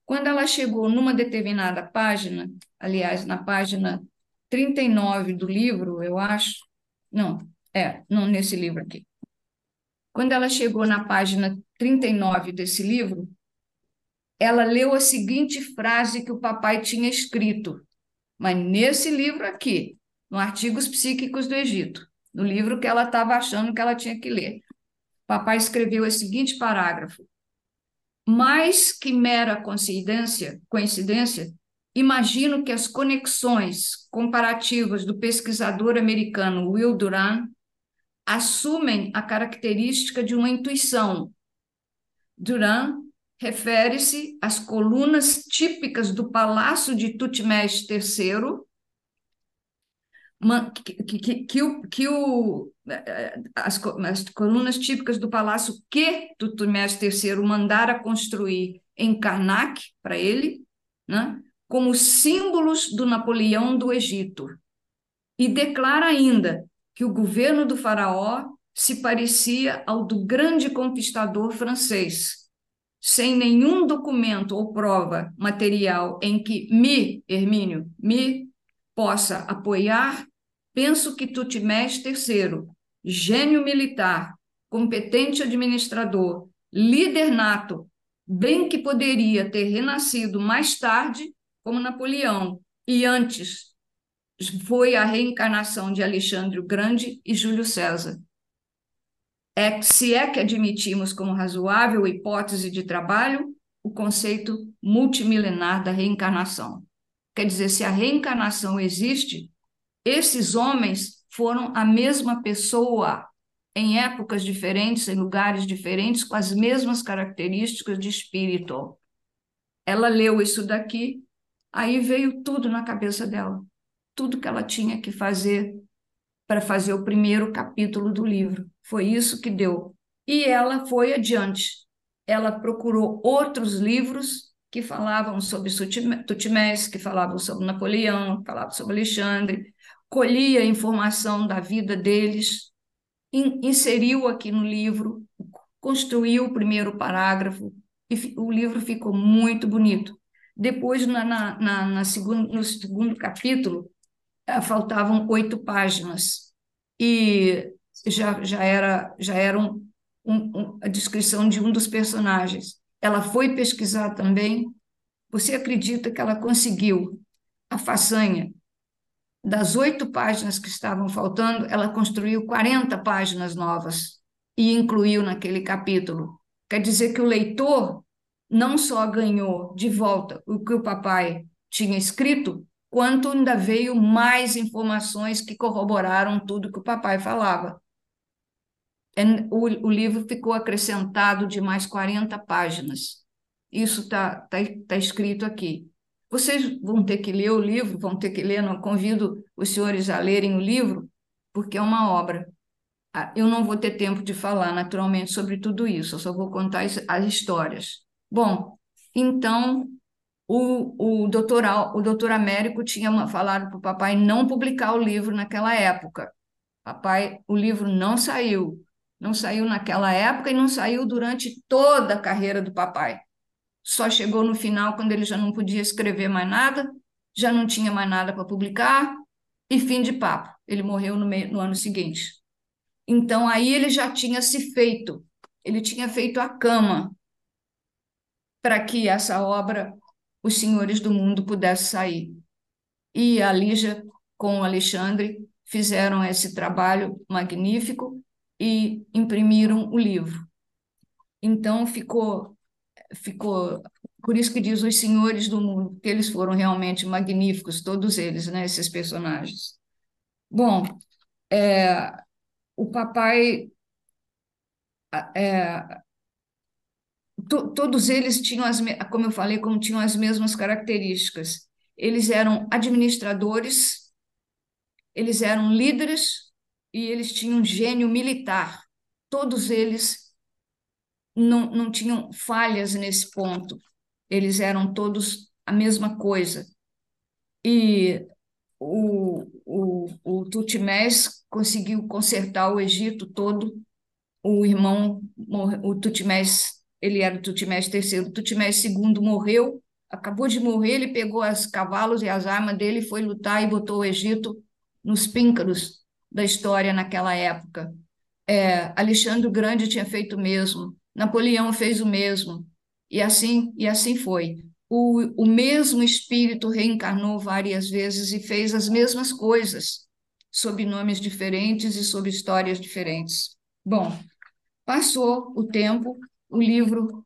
Quando ela chegou numa determinada página, aliás, na página 39 do livro, eu acho. Não, é, não nesse livro aqui. Quando ela chegou na página 39 desse livro, ela leu a seguinte frase que o papai tinha escrito, mas nesse livro aqui, no Artigos Psíquicos do Egito, no livro que ela estava achando que ela tinha que ler. Papai escreveu o seguinte parágrafo: Mais que mera coincidência, coincidência Imagino que as conexões comparativas do pesquisador americano Will Duran assumem a característica de uma intuição. Duran refere-se às colunas típicas do Palácio de Tutmés III, que, que, que, o, que o, as, as colunas típicas do palácio que Tutmés III mandara construir em Karnak para ele, né? como símbolos do Napoleão do Egito. E declara ainda que o governo do Faraó se parecia ao do grande conquistador francês, sem nenhum documento ou prova material em que me, Hermínio, me possa apoiar, penso que Tutmés III, gênio militar, competente administrador, líder nato, bem que poderia ter renascido mais tarde, como Napoleão, e antes foi a reencarnação de Alexandre o Grande e Júlio César. É, se é que admitimos como razoável hipótese de trabalho o conceito multimilenar da reencarnação. Quer dizer, se a reencarnação existe, esses homens foram a mesma pessoa em épocas diferentes, em lugares diferentes, com as mesmas características de espírito. Ela leu isso daqui Aí veio tudo na cabeça dela, tudo que ela tinha que fazer para fazer o primeiro capítulo do livro. Foi isso que deu. E ela foi adiante. Ela procurou outros livros que falavam sobre Tutmés, que falavam sobre Napoleão, que falavam sobre Alexandre, colhia informação da vida deles, inseriu aqui no livro, construiu o primeiro parágrafo, e o livro ficou muito bonito. Depois, na, na, na, na segundo, no segundo capítulo, eh, faltavam oito páginas e já, já era, já era um, um, a descrição de um dos personagens. Ela foi pesquisar também. Você acredita que ela conseguiu a façanha das oito páginas que estavam faltando, ela construiu 40 páginas novas e incluiu naquele capítulo. Quer dizer que o leitor não só ganhou de volta o que o papai tinha escrito, quanto ainda veio mais informações que corroboraram tudo que o papai falava. O, o livro ficou acrescentado de mais 40 páginas. Isso está tá, tá escrito aqui. Vocês vão ter que ler o livro, vão ter que ler, não convido os senhores a lerem o livro, porque é uma obra. Ah, eu não vou ter tempo de falar, naturalmente, sobre tudo isso, eu só vou contar as histórias. Bom, então, o, o, doutor, o doutor Américo tinha falado para o papai não publicar o livro naquela época. Papai, o livro não saiu. Não saiu naquela época e não saiu durante toda a carreira do papai. Só chegou no final, quando ele já não podia escrever mais nada, já não tinha mais nada para publicar, e fim de papo. Ele morreu no, meio, no ano seguinte. Então, aí ele já tinha se feito, ele tinha feito a cama para que essa obra, Os Senhores do Mundo, pudesse sair. E a Lígia, com o Alexandre, fizeram esse trabalho magnífico e imprimiram o livro. Então, ficou ficou. Por isso que diz os senhores do mundo, porque eles foram realmente magníficos, todos eles, né, esses personagens. Bom, é, o papai. É, to, todos eles tinham, as, como eu falei, como tinham as mesmas características. Eles eram administradores, eles eram líderes e eles tinham um gênio militar. Todos eles não, não tinham falhas nesse ponto. Eles eram todos a mesma coisa. E o, o, o Tutmés conseguiu consertar o Egito todo. O irmão, o Tutmés, ele era o Tutmés III. O Tutmés II morreu, acabou de morrer, ele pegou os cavalos e as armas dele, foi lutar e botou o Egito nos píncaros da história naquela época. É, Alexandre o Grande tinha feito o mesmo. Napoleão fez o mesmo, e assim, e assim foi. O, o mesmo espírito reencarnou várias vezes e fez as mesmas coisas, sob nomes diferentes e sob histórias diferentes. Bom, passou o tempo, o livro,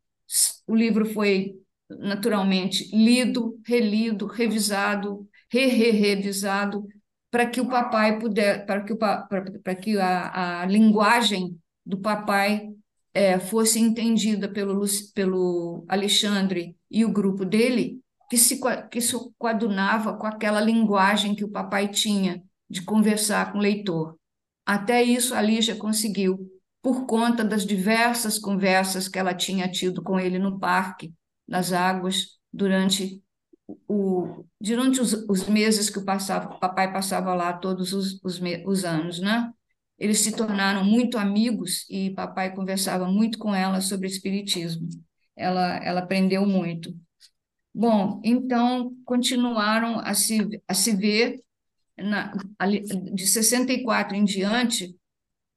o livro foi naturalmente lido, relido, revisado, re-re-revisado, para que o papai puder, para que, o, para, que a, a linguagem do papai é, fosse entendida pelo, pelo Alexandre e o grupo dele, que se, que se coadunava com aquela linguagem que o papai tinha de conversar com o leitor. Até isso a Lígia conseguiu, por conta das diversas conversas que ela tinha tido com ele no parque, nas águas, durante o, durante os, os meses que o, passava, o papai passava lá todos os, os, os anos, né? Eles se tornaram muito amigos e papai conversava muito com ela sobre espiritismo. Ela, ela aprendeu muito. Bom, então continuaram a se, a se ver. Na, de 64 em diante,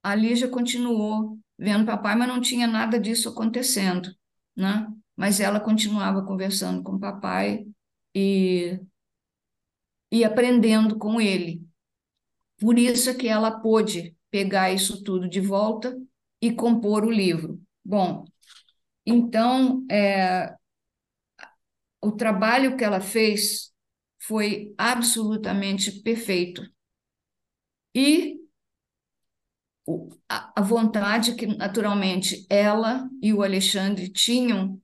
a Lígia continuou vendo papai, mas não tinha nada disso acontecendo, né? Mas ela continuava conversando com papai e, e aprendendo com ele. Por isso é que ela pôde pegar isso tudo de volta e compor o livro. Bom, então, é, o trabalho que ela fez foi absolutamente perfeito. E a vontade que, naturalmente, ela e o Alexandre tinham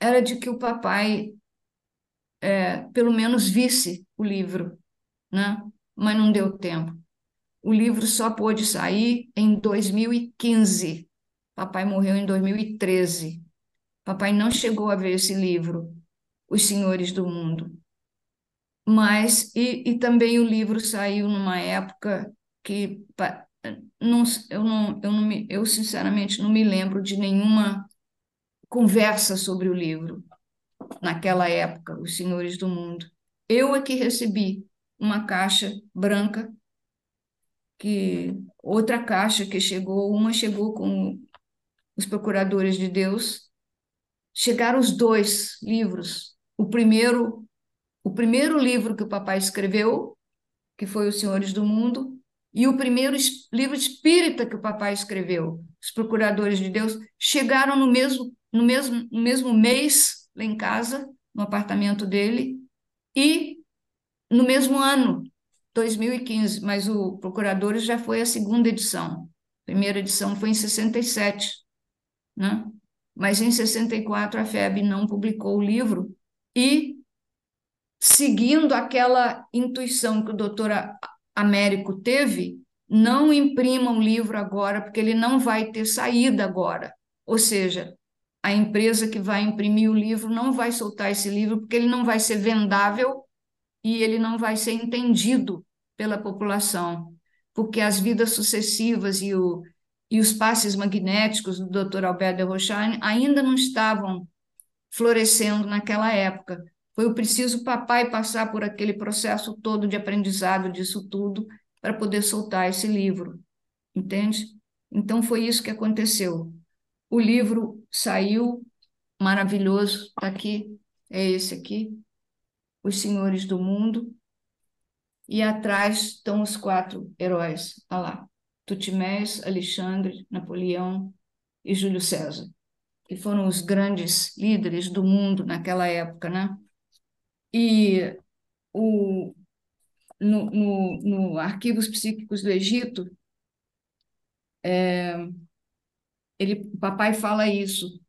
era de que o papai, é, pelo menos, visse o livro, né? mas não deu tempo. O livro só pôde sair em 2015. Papai morreu em 2013. Papai não chegou a ver esse livro, Os Senhores do Mundo. Mas, e, e também o livro saiu numa época que não, eu, não, eu, não me, eu, sinceramente, não me lembro de nenhuma conversa sobre o livro naquela época, Os Senhores do Mundo. Eu é que recebi uma caixa branca que outra caixa que chegou, uma chegou com os procuradores de Deus, chegaram os dois livros. O primeiro, o primeiro livro que o papai escreveu que foi Os Senhores do Mundo, e o primeiro livro espírita que o papai escreveu, Os Procuradores de Deus, chegaram no mesmo, no mesmo, no mesmo mês lá em casa, no apartamento dele, e no mesmo ano, 2015, mas o Procuradores já foi a segunda edição. A primeira edição foi em 67, né? Mas em 64 a FEB não publicou o livro e seguindo aquela intuição que o doutor Américo teve, não imprimam o livro agora, porque ele não vai ter saída agora. Ou seja, a empresa que vai imprimir o livro não vai soltar esse livro, porque ele não vai ser vendável e ele não vai ser entendido pela população, porque as vidas sucessivas e, o, e os passes magnéticos do Dr. Albert de Rochaine ainda não estavam florescendo naquela época. Foi preciso papai passar por aquele processo todo de aprendizado disso tudo para poder soltar esse livro, entende? Então foi isso que aconteceu. O livro saiu maravilhoso, está aqui, é esse aqui, Os Senhores do Mundo, e atrás estão os quatro heróis, olha lá, Tutimés, Alexandre, Napoleão e Júlio César, que foram os grandes líderes do mundo naquela época, né? E o, no, no, no Arquivos Psíquicos do Egito, é, ele, o papai fala isso,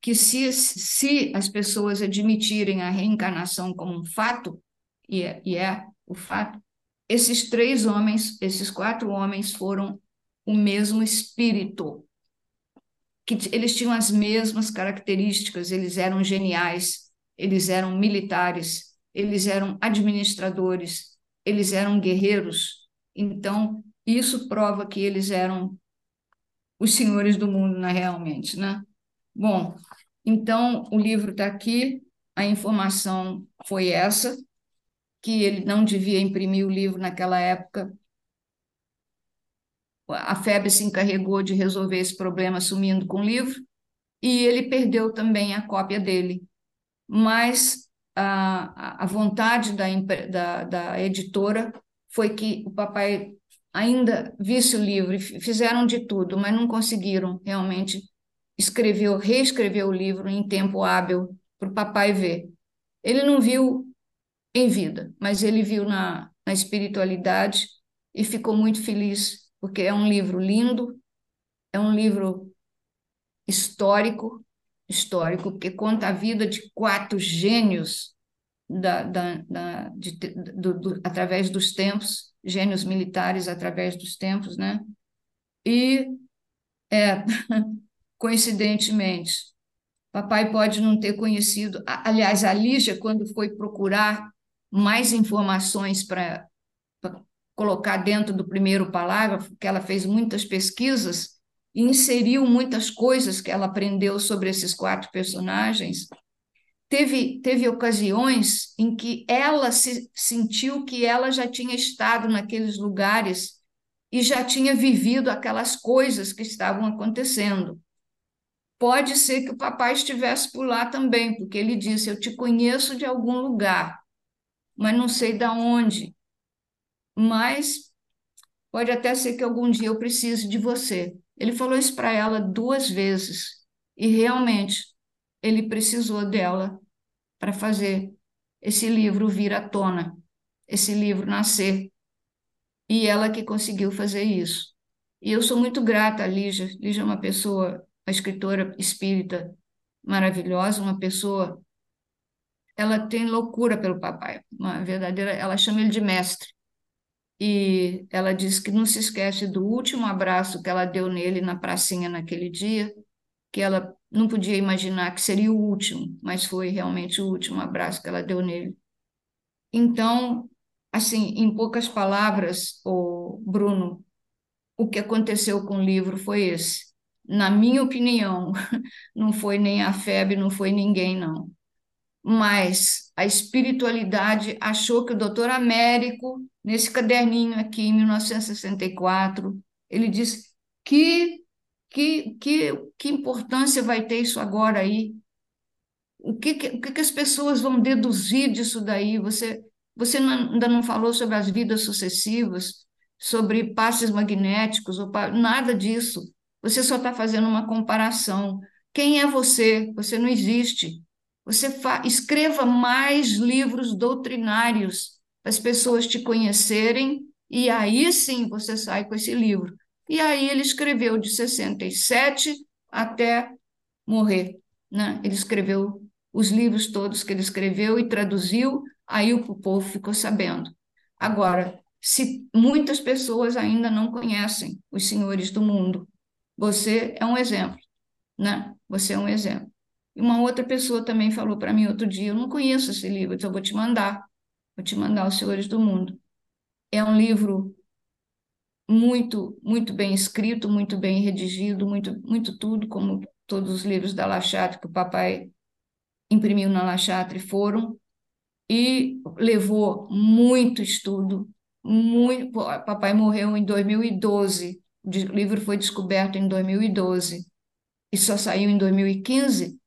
que se, se as pessoas admitirem a reencarnação como um fato, e é, e é o fato, esses três homens, esses quatro homens foram o mesmo espírito, que eles tinham as mesmas características, eles eram geniais, eles eram militares, eles eram administradores, eles eram guerreiros. Então, isso prova que eles eram os senhores do mundo, né, realmente, né? Bom, então o livro está aqui, a informação foi essa, que ele não devia imprimir o livro naquela época. A FEB se encarregou de resolver esse problema assumindo com o livro, e ele perdeu também a cópia dele. Mas a, a vontade da, da, da editora foi que o papai ainda visse o livro, fizeram de tudo, mas não conseguiram realmente escrever, reescrever o livro em tempo hábil para o papai ver. Ele não viu em vida, mas ele viu na, na espiritualidade e ficou muito feliz, porque é um livro lindo, é um livro histórico, histórico, porque conta a vida de quatro gênios da, da, da de, do, do, através dos tempos, gênios militares através dos tempos, né? E, é, coincidentemente, papai pode não ter conhecido. Aliás, a Lígia, quando foi procurar mais informações para colocar dentro do primeiro parágrafo, que ela fez muitas pesquisas, e inseriu muitas coisas que ela aprendeu sobre esses quatro personagens. Teve, teve ocasiões em que ela se sentiu que ela já tinha estado naqueles lugares e já tinha vivido aquelas coisas que estavam acontecendo. Pode ser que o papai estivesse por lá também, porque ele disse: Eu te conheço de algum lugar, mas não sei de onde. Mas pode até ser que algum dia eu precise de você. Ele falou isso para ela duas vezes e realmente ele precisou dela para fazer esse livro vir à tona, esse livro nascer. E ela que conseguiu fazer isso. E eu sou muito grata a Lígia. Lígia é uma pessoa, uma escritora espírita maravilhosa, uma pessoa. Ela tem loucura pelo papai, uma verdadeira. Ela chama ele de mestre. E ela diz que não se esquece do último abraço que ela deu nele na pracinha naquele dia, que ela não podia imaginar que seria o último, mas foi realmente o último abraço que ela deu nele. Então, assim, em poucas palavras, o Bruno, o que aconteceu com o livro foi esse. Na minha opinião, não foi nem a febre, não foi ninguém, não. Mas a espiritualidade achou que o doutor Américo, nesse caderninho aqui, em 1964, ele disse que que, que, que importância vai ter isso agora aí? O que, que, o que, que as pessoas vão deduzir disso daí? Você, Você não, ainda não falou sobre as vidas sucessivas, sobre passes magnéticos, ou nada disso. Você só está fazendo uma comparação. Quem é você? Você não existe. Você escreva mais livros doutrinários para as pessoas te conhecerem, e aí sim você sai com esse livro. E aí ele escreveu de 67 até morrer. Né? Ele escreveu os livros todos que ele escreveu e traduziu, aí o povo ficou sabendo. Agora, se muitas pessoas ainda não conhecem os senhores do mundo, você é um exemplo, né? Você é um exemplo. E uma outra pessoa também falou para mim outro dia: eu não conheço esse livro, então eu vou te mandar. Vou te mandar Os Senhores do Mundo. É um livro muito, muito bem escrito, muito bem redigido, muito, muito tudo, como todos os livros da La Chatre que o papai imprimiu na La Chatre foram, e levou muito estudo, muito. Papai morreu em 2012, o livro foi descoberto em 2012 e só saiu em 2015.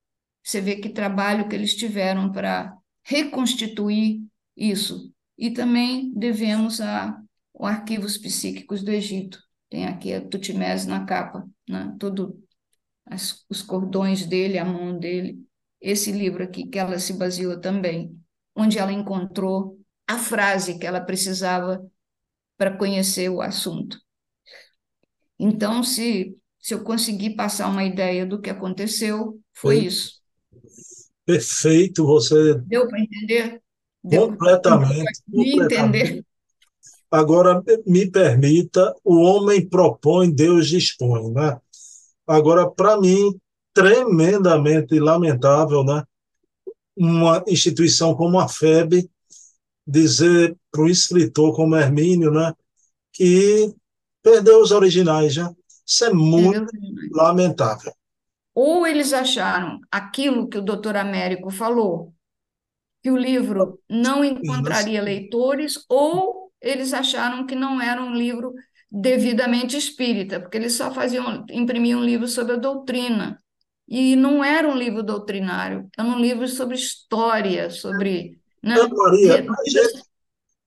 Você vê que trabalho que eles tiveram para reconstituir isso. E também devemos a, o Arquivos Psíquicos do Egito. Tem aqui a Tutmés na capa, né? todo as, os cordões dele, a mão dele. Esse livro aqui que ela se baseou também, onde ela encontrou a frase que ela precisava para conhecer o assunto. Então, se, se eu conseguir passar uma ideia do que aconteceu, foi Sim. isso. Perfeito, você. Deu para entender? Deu completamente. Me entender. Agora, me permita, o homem propõe, Deus dispõe, né? Agora, para mim, tremendamente lamentável, né? Uma instituição como a FEB dizer para um escritor como Hermínio, né? Que perdeu os originais, já. Isso é muito lamentável ou eles acharam aquilo que o doutor Américo falou, que o livro não encontraria leitores, ou eles acharam que não era um livro devidamente espírita, porque eles só faziam, imprimiam um livro sobre a doutrina. E não era um livro doutrinário, era um livro sobre história, sobre. Né? Maria, a gente,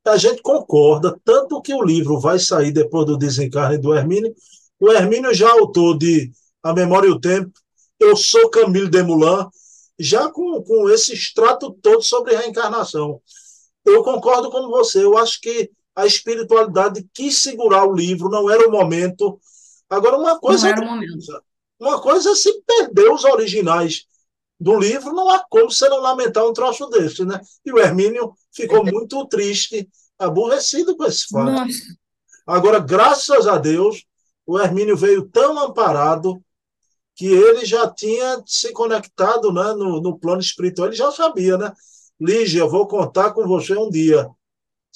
a gente concorda, tanto que o livro vai sair depois do desencarne do Hermínio. O Hermínio já autor de A Memória e o Tempo, eu sou Camilo Desmoulins, já com, com esse extrato todo sobre reencarnação. Eu concordo com você, eu acho que a espiritualidade quis segurar o livro, não era o momento. Agora, uma coisa. Não era o momento. Uma coisa é se perder os originais do livro, não há como você não lamentar um troço desse, né? E o Hermínio ficou muito triste, aborrecido com esse fato. Nossa. Agora, graças a Deus, o Hermínio veio tão amparado que ele já tinha se conectado né, no, no plano espiritual, ele já sabia, né? Lígia, vou contar com você um dia.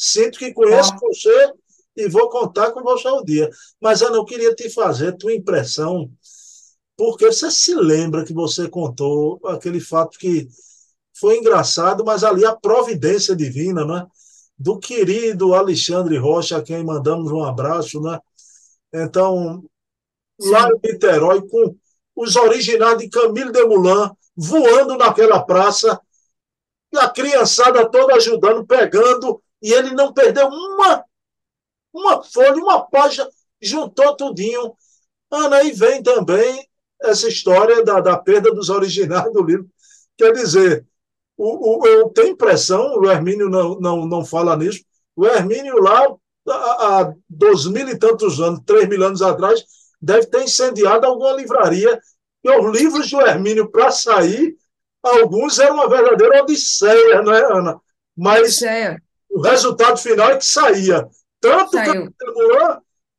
Sinto que conheço ah. você e vou contar com você um dia. Mas, Ana, eu queria te fazer tua impressão, porque você se lembra que você contou aquele fato que foi engraçado, mas ali a providência divina, né? Do querido Alexandre Rocha, a quem mandamos um abraço, né? Então, Sim. lá em Niterói, com os originais de Camille Desmoulins voando naquela praça, e a criançada toda ajudando, pegando, e ele não perdeu uma, uma folha, uma página, juntou tudinho. Ana, aí vem também essa história da, da perda dos originais do livro. Quer dizer, o, o, eu tenho impressão, o Hermínio não, não, não fala nisso, o Hermínio lá, há, dois mil e tantos anos, três mil anos atrás, deve ter incendiado alguma livraria. E os livros do Hermínio, para sair, alguns eram uma verdadeira odisseia, não é, Ana? Mas odisseia. O resultado final é que saía. Tanto Saiu.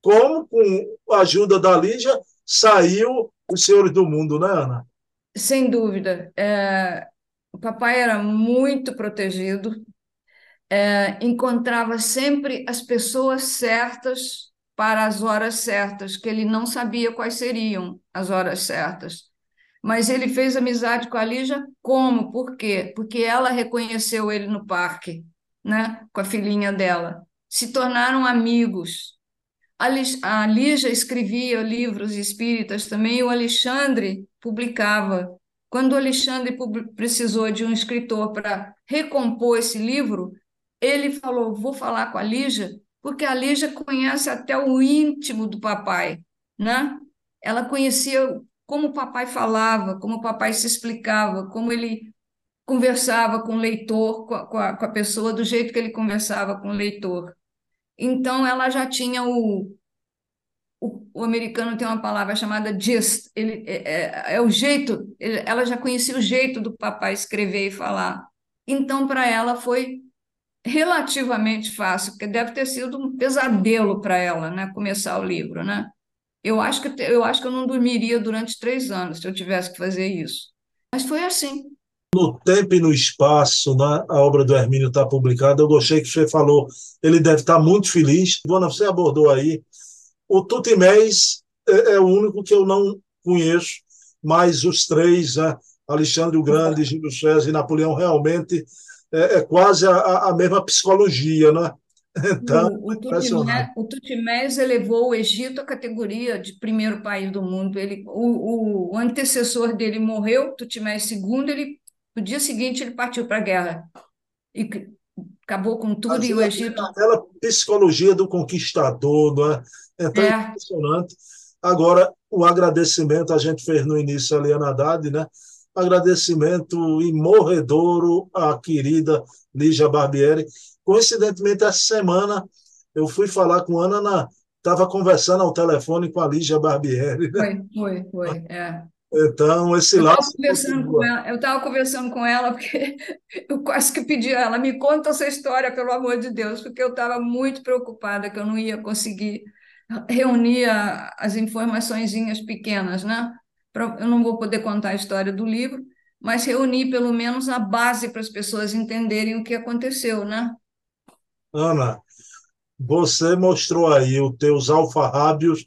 como, com a ajuda da Lígia, saiu Os Senhores do Mundo, né, Ana? Sem dúvida. É, o papai era muito protegido, é, encontrava sempre as pessoas certas para as horas certas, que ele não sabia quais seriam as horas certas. Mas ele fez amizade com a Lígia como? Por quê? Porque ela reconheceu ele no parque, né? com a filhinha dela. Se tornaram amigos. A Lígia escrevia livros espíritas também, e o Alexandre publicava. Quando o Alexandre precisou de um escritor para recompor esse livro, ele falou: vou falar com a Lígia, porque a Lígia conhece até o íntimo do papai, né? Ela conhecia como o papai falava, como o papai se explicava, como ele conversava com o leitor, com a, com a, com a pessoa, do jeito que ele conversava com o leitor. Então, ela já tinha o, o, o, americano tem uma palavra chamada gist, ele, é, é, é o jeito, ele, ela já conhecia o jeito do papai escrever e falar. Então, para ela foi relativamente fácil, porque deve ter sido um pesadelo para ela, né, começar o livro, né? Eu acho que eu acho que eu não dormiria durante três anos se eu tivesse que fazer isso. Mas foi assim. No tempo e no espaço, né, a obra do Hermínio está publicada. Eu gostei que você falou, ele deve estar tá muito feliz. Dona, você abordou aí o Tutimés é, é, o único que eu não conheço, mas os três, né? Alexandre o Grande, Gil César e Napoleão, realmente é, é quase a, a, mesma psicologia, né? Então, o, o, Tutimés, elevou o Egito à categoria de primeiro país do mundo. Ele, o, o antecessor dele morreu, Tutimés II, ele, no dia seguinte ele partiu para a guerra. E acabou com tudo e o Egito. Aquela psicologia do conquistador, não é? É tão é. impressionante. Agora, o agradecimento a gente fez no início ali, a Haddad, né? Agradecimento imorredouro à querida Lígia Barbieri. Coincidentemente, essa semana eu fui falar com a Ana, estava conversando ao telefone com a Lígia Barbieri. Né? Foi, foi, foi. É. Então, esse eu laço. eu estava conversando com ela, porque eu quase que pedi a ela, me conta essa história, pelo amor de Deus, porque eu estava muito preocupada que eu não ia conseguir reunir as informações pequenas, né? Eu não vou poder contar a história do livro, mas reunir pelo menos a base para as pessoas entenderem o que aconteceu, né? Ana, você mostrou aí os teus alfarrábios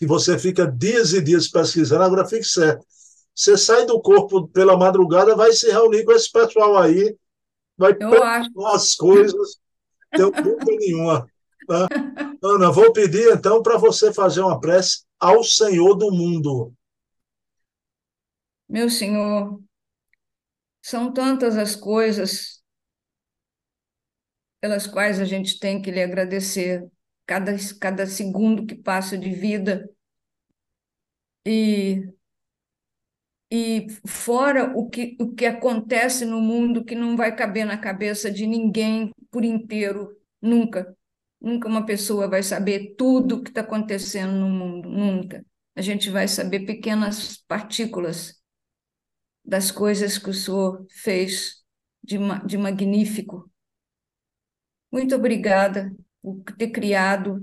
que você fica dias e dias pesquisando. Agora, fique certo. Você sai do corpo pela madrugada, vai se reunir com esse pessoal aí, vai pegar as coisas, não tem dúvida nenhuma. Tá? Ana, vou pedir então para você fazer uma prece ao Senhor do mundo. Meu Senhor, são tantas as coisas pelas quais a gente tem que lhe agradecer cada, cada segundo que passa de vida. E, e fora o que, o que acontece no mundo que não vai caber na cabeça de ninguém por inteiro, nunca. Nunca uma pessoa vai saber tudo o que está acontecendo no mundo, nunca. A gente vai saber pequenas partículas das coisas que o Senhor fez de, de magnífico. Muito obrigada ter criado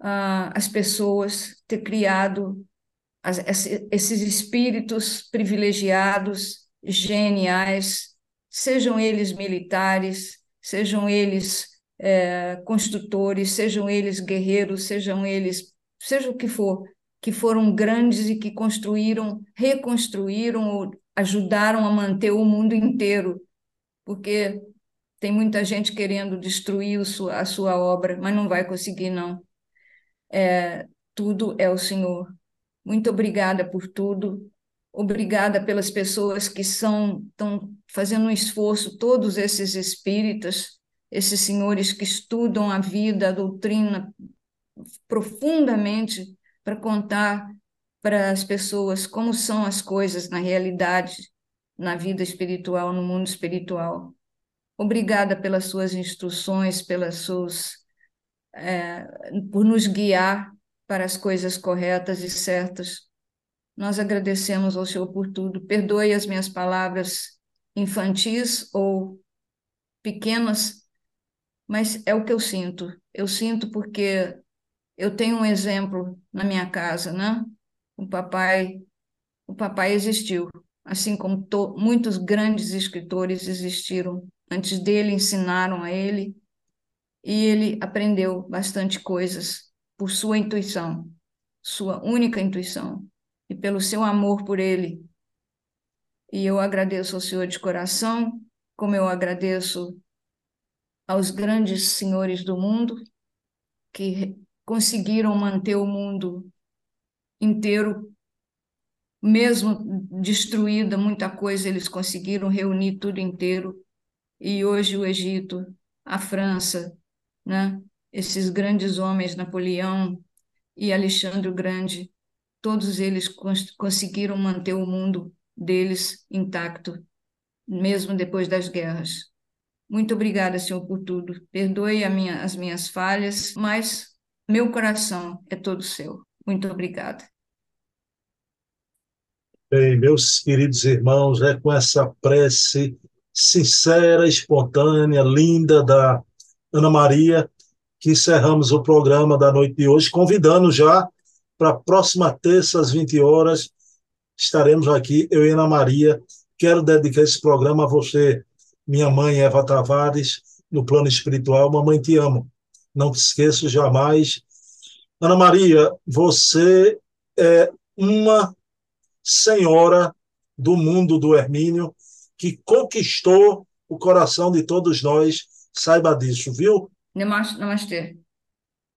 uh, as pessoas, ter criado as, esses espíritos privilegiados, geniais, sejam eles militares, sejam eles é, construtores, sejam eles guerreiros, sejam eles, seja o que for, que foram grandes e que construíram, reconstruíram ou ajudaram a manter o mundo inteiro, porque tem muita gente querendo destruir a sua obra, mas não vai conseguir, não. É, tudo é o Senhor. Muito obrigada por tudo. Obrigada pelas pessoas que são estão fazendo um esforço, todos esses espíritas, esses senhores que estudam a vida, a doutrina profundamente para contar para as pessoas como são as coisas na realidade, na vida espiritual, no mundo espiritual. Obrigada pelas suas instruções, pelas suas, é, por nos guiar para as coisas corretas e certas. Nós agradecemos ao Senhor por tudo. Perdoe as minhas palavras infantis ou pequenas, mas é o que eu sinto. Eu sinto porque eu tenho um exemplo na minha casa, né? O papai, o papai existiu, assim como to, muitos grandes escritores existiram antes dele, ensinaram a ele, e ele aprendeu bastante coisas por sua intuição, sua única intuição, e pelo seu amor por ele. E eu agradeço ao Senhor de coração, como eu agradeço aos grandes senhores do mundo que conseguiram manter o mundo inteiro, mesmo destruída muita coisa, eles conseguiram reunir tudo inteiro e hoje o Egito, a França, né? esses grandes homens, Napoleão e Alexandre o Grande, todos eles cons conseguiram manter o mundo deles intacto, mesmo depois das guerras. Muito obrigada, Senhor, por tudo. Perdoe minha, as minhas falhas, mas meu coração é todo seu. Muito obrigada. Bem, meus queridos irmãos, é com essa prece sincera, espontânea, linda da Ana Maria que encerramos o programa da noite de hoje, convidando já para a próxima terça, às 20 horas, estaremos aqui, eu e Ana Maria. Quero dedicar esse programa a você, minha mãe Eva Tavares, no plano espiritual. Mamãe, te amo. Não te esqueço jamais. Ana Maria, você é uma senhora do mundo do Hermínio que conquistou o coração de todos nós. Saiba disso, viu? Namastê.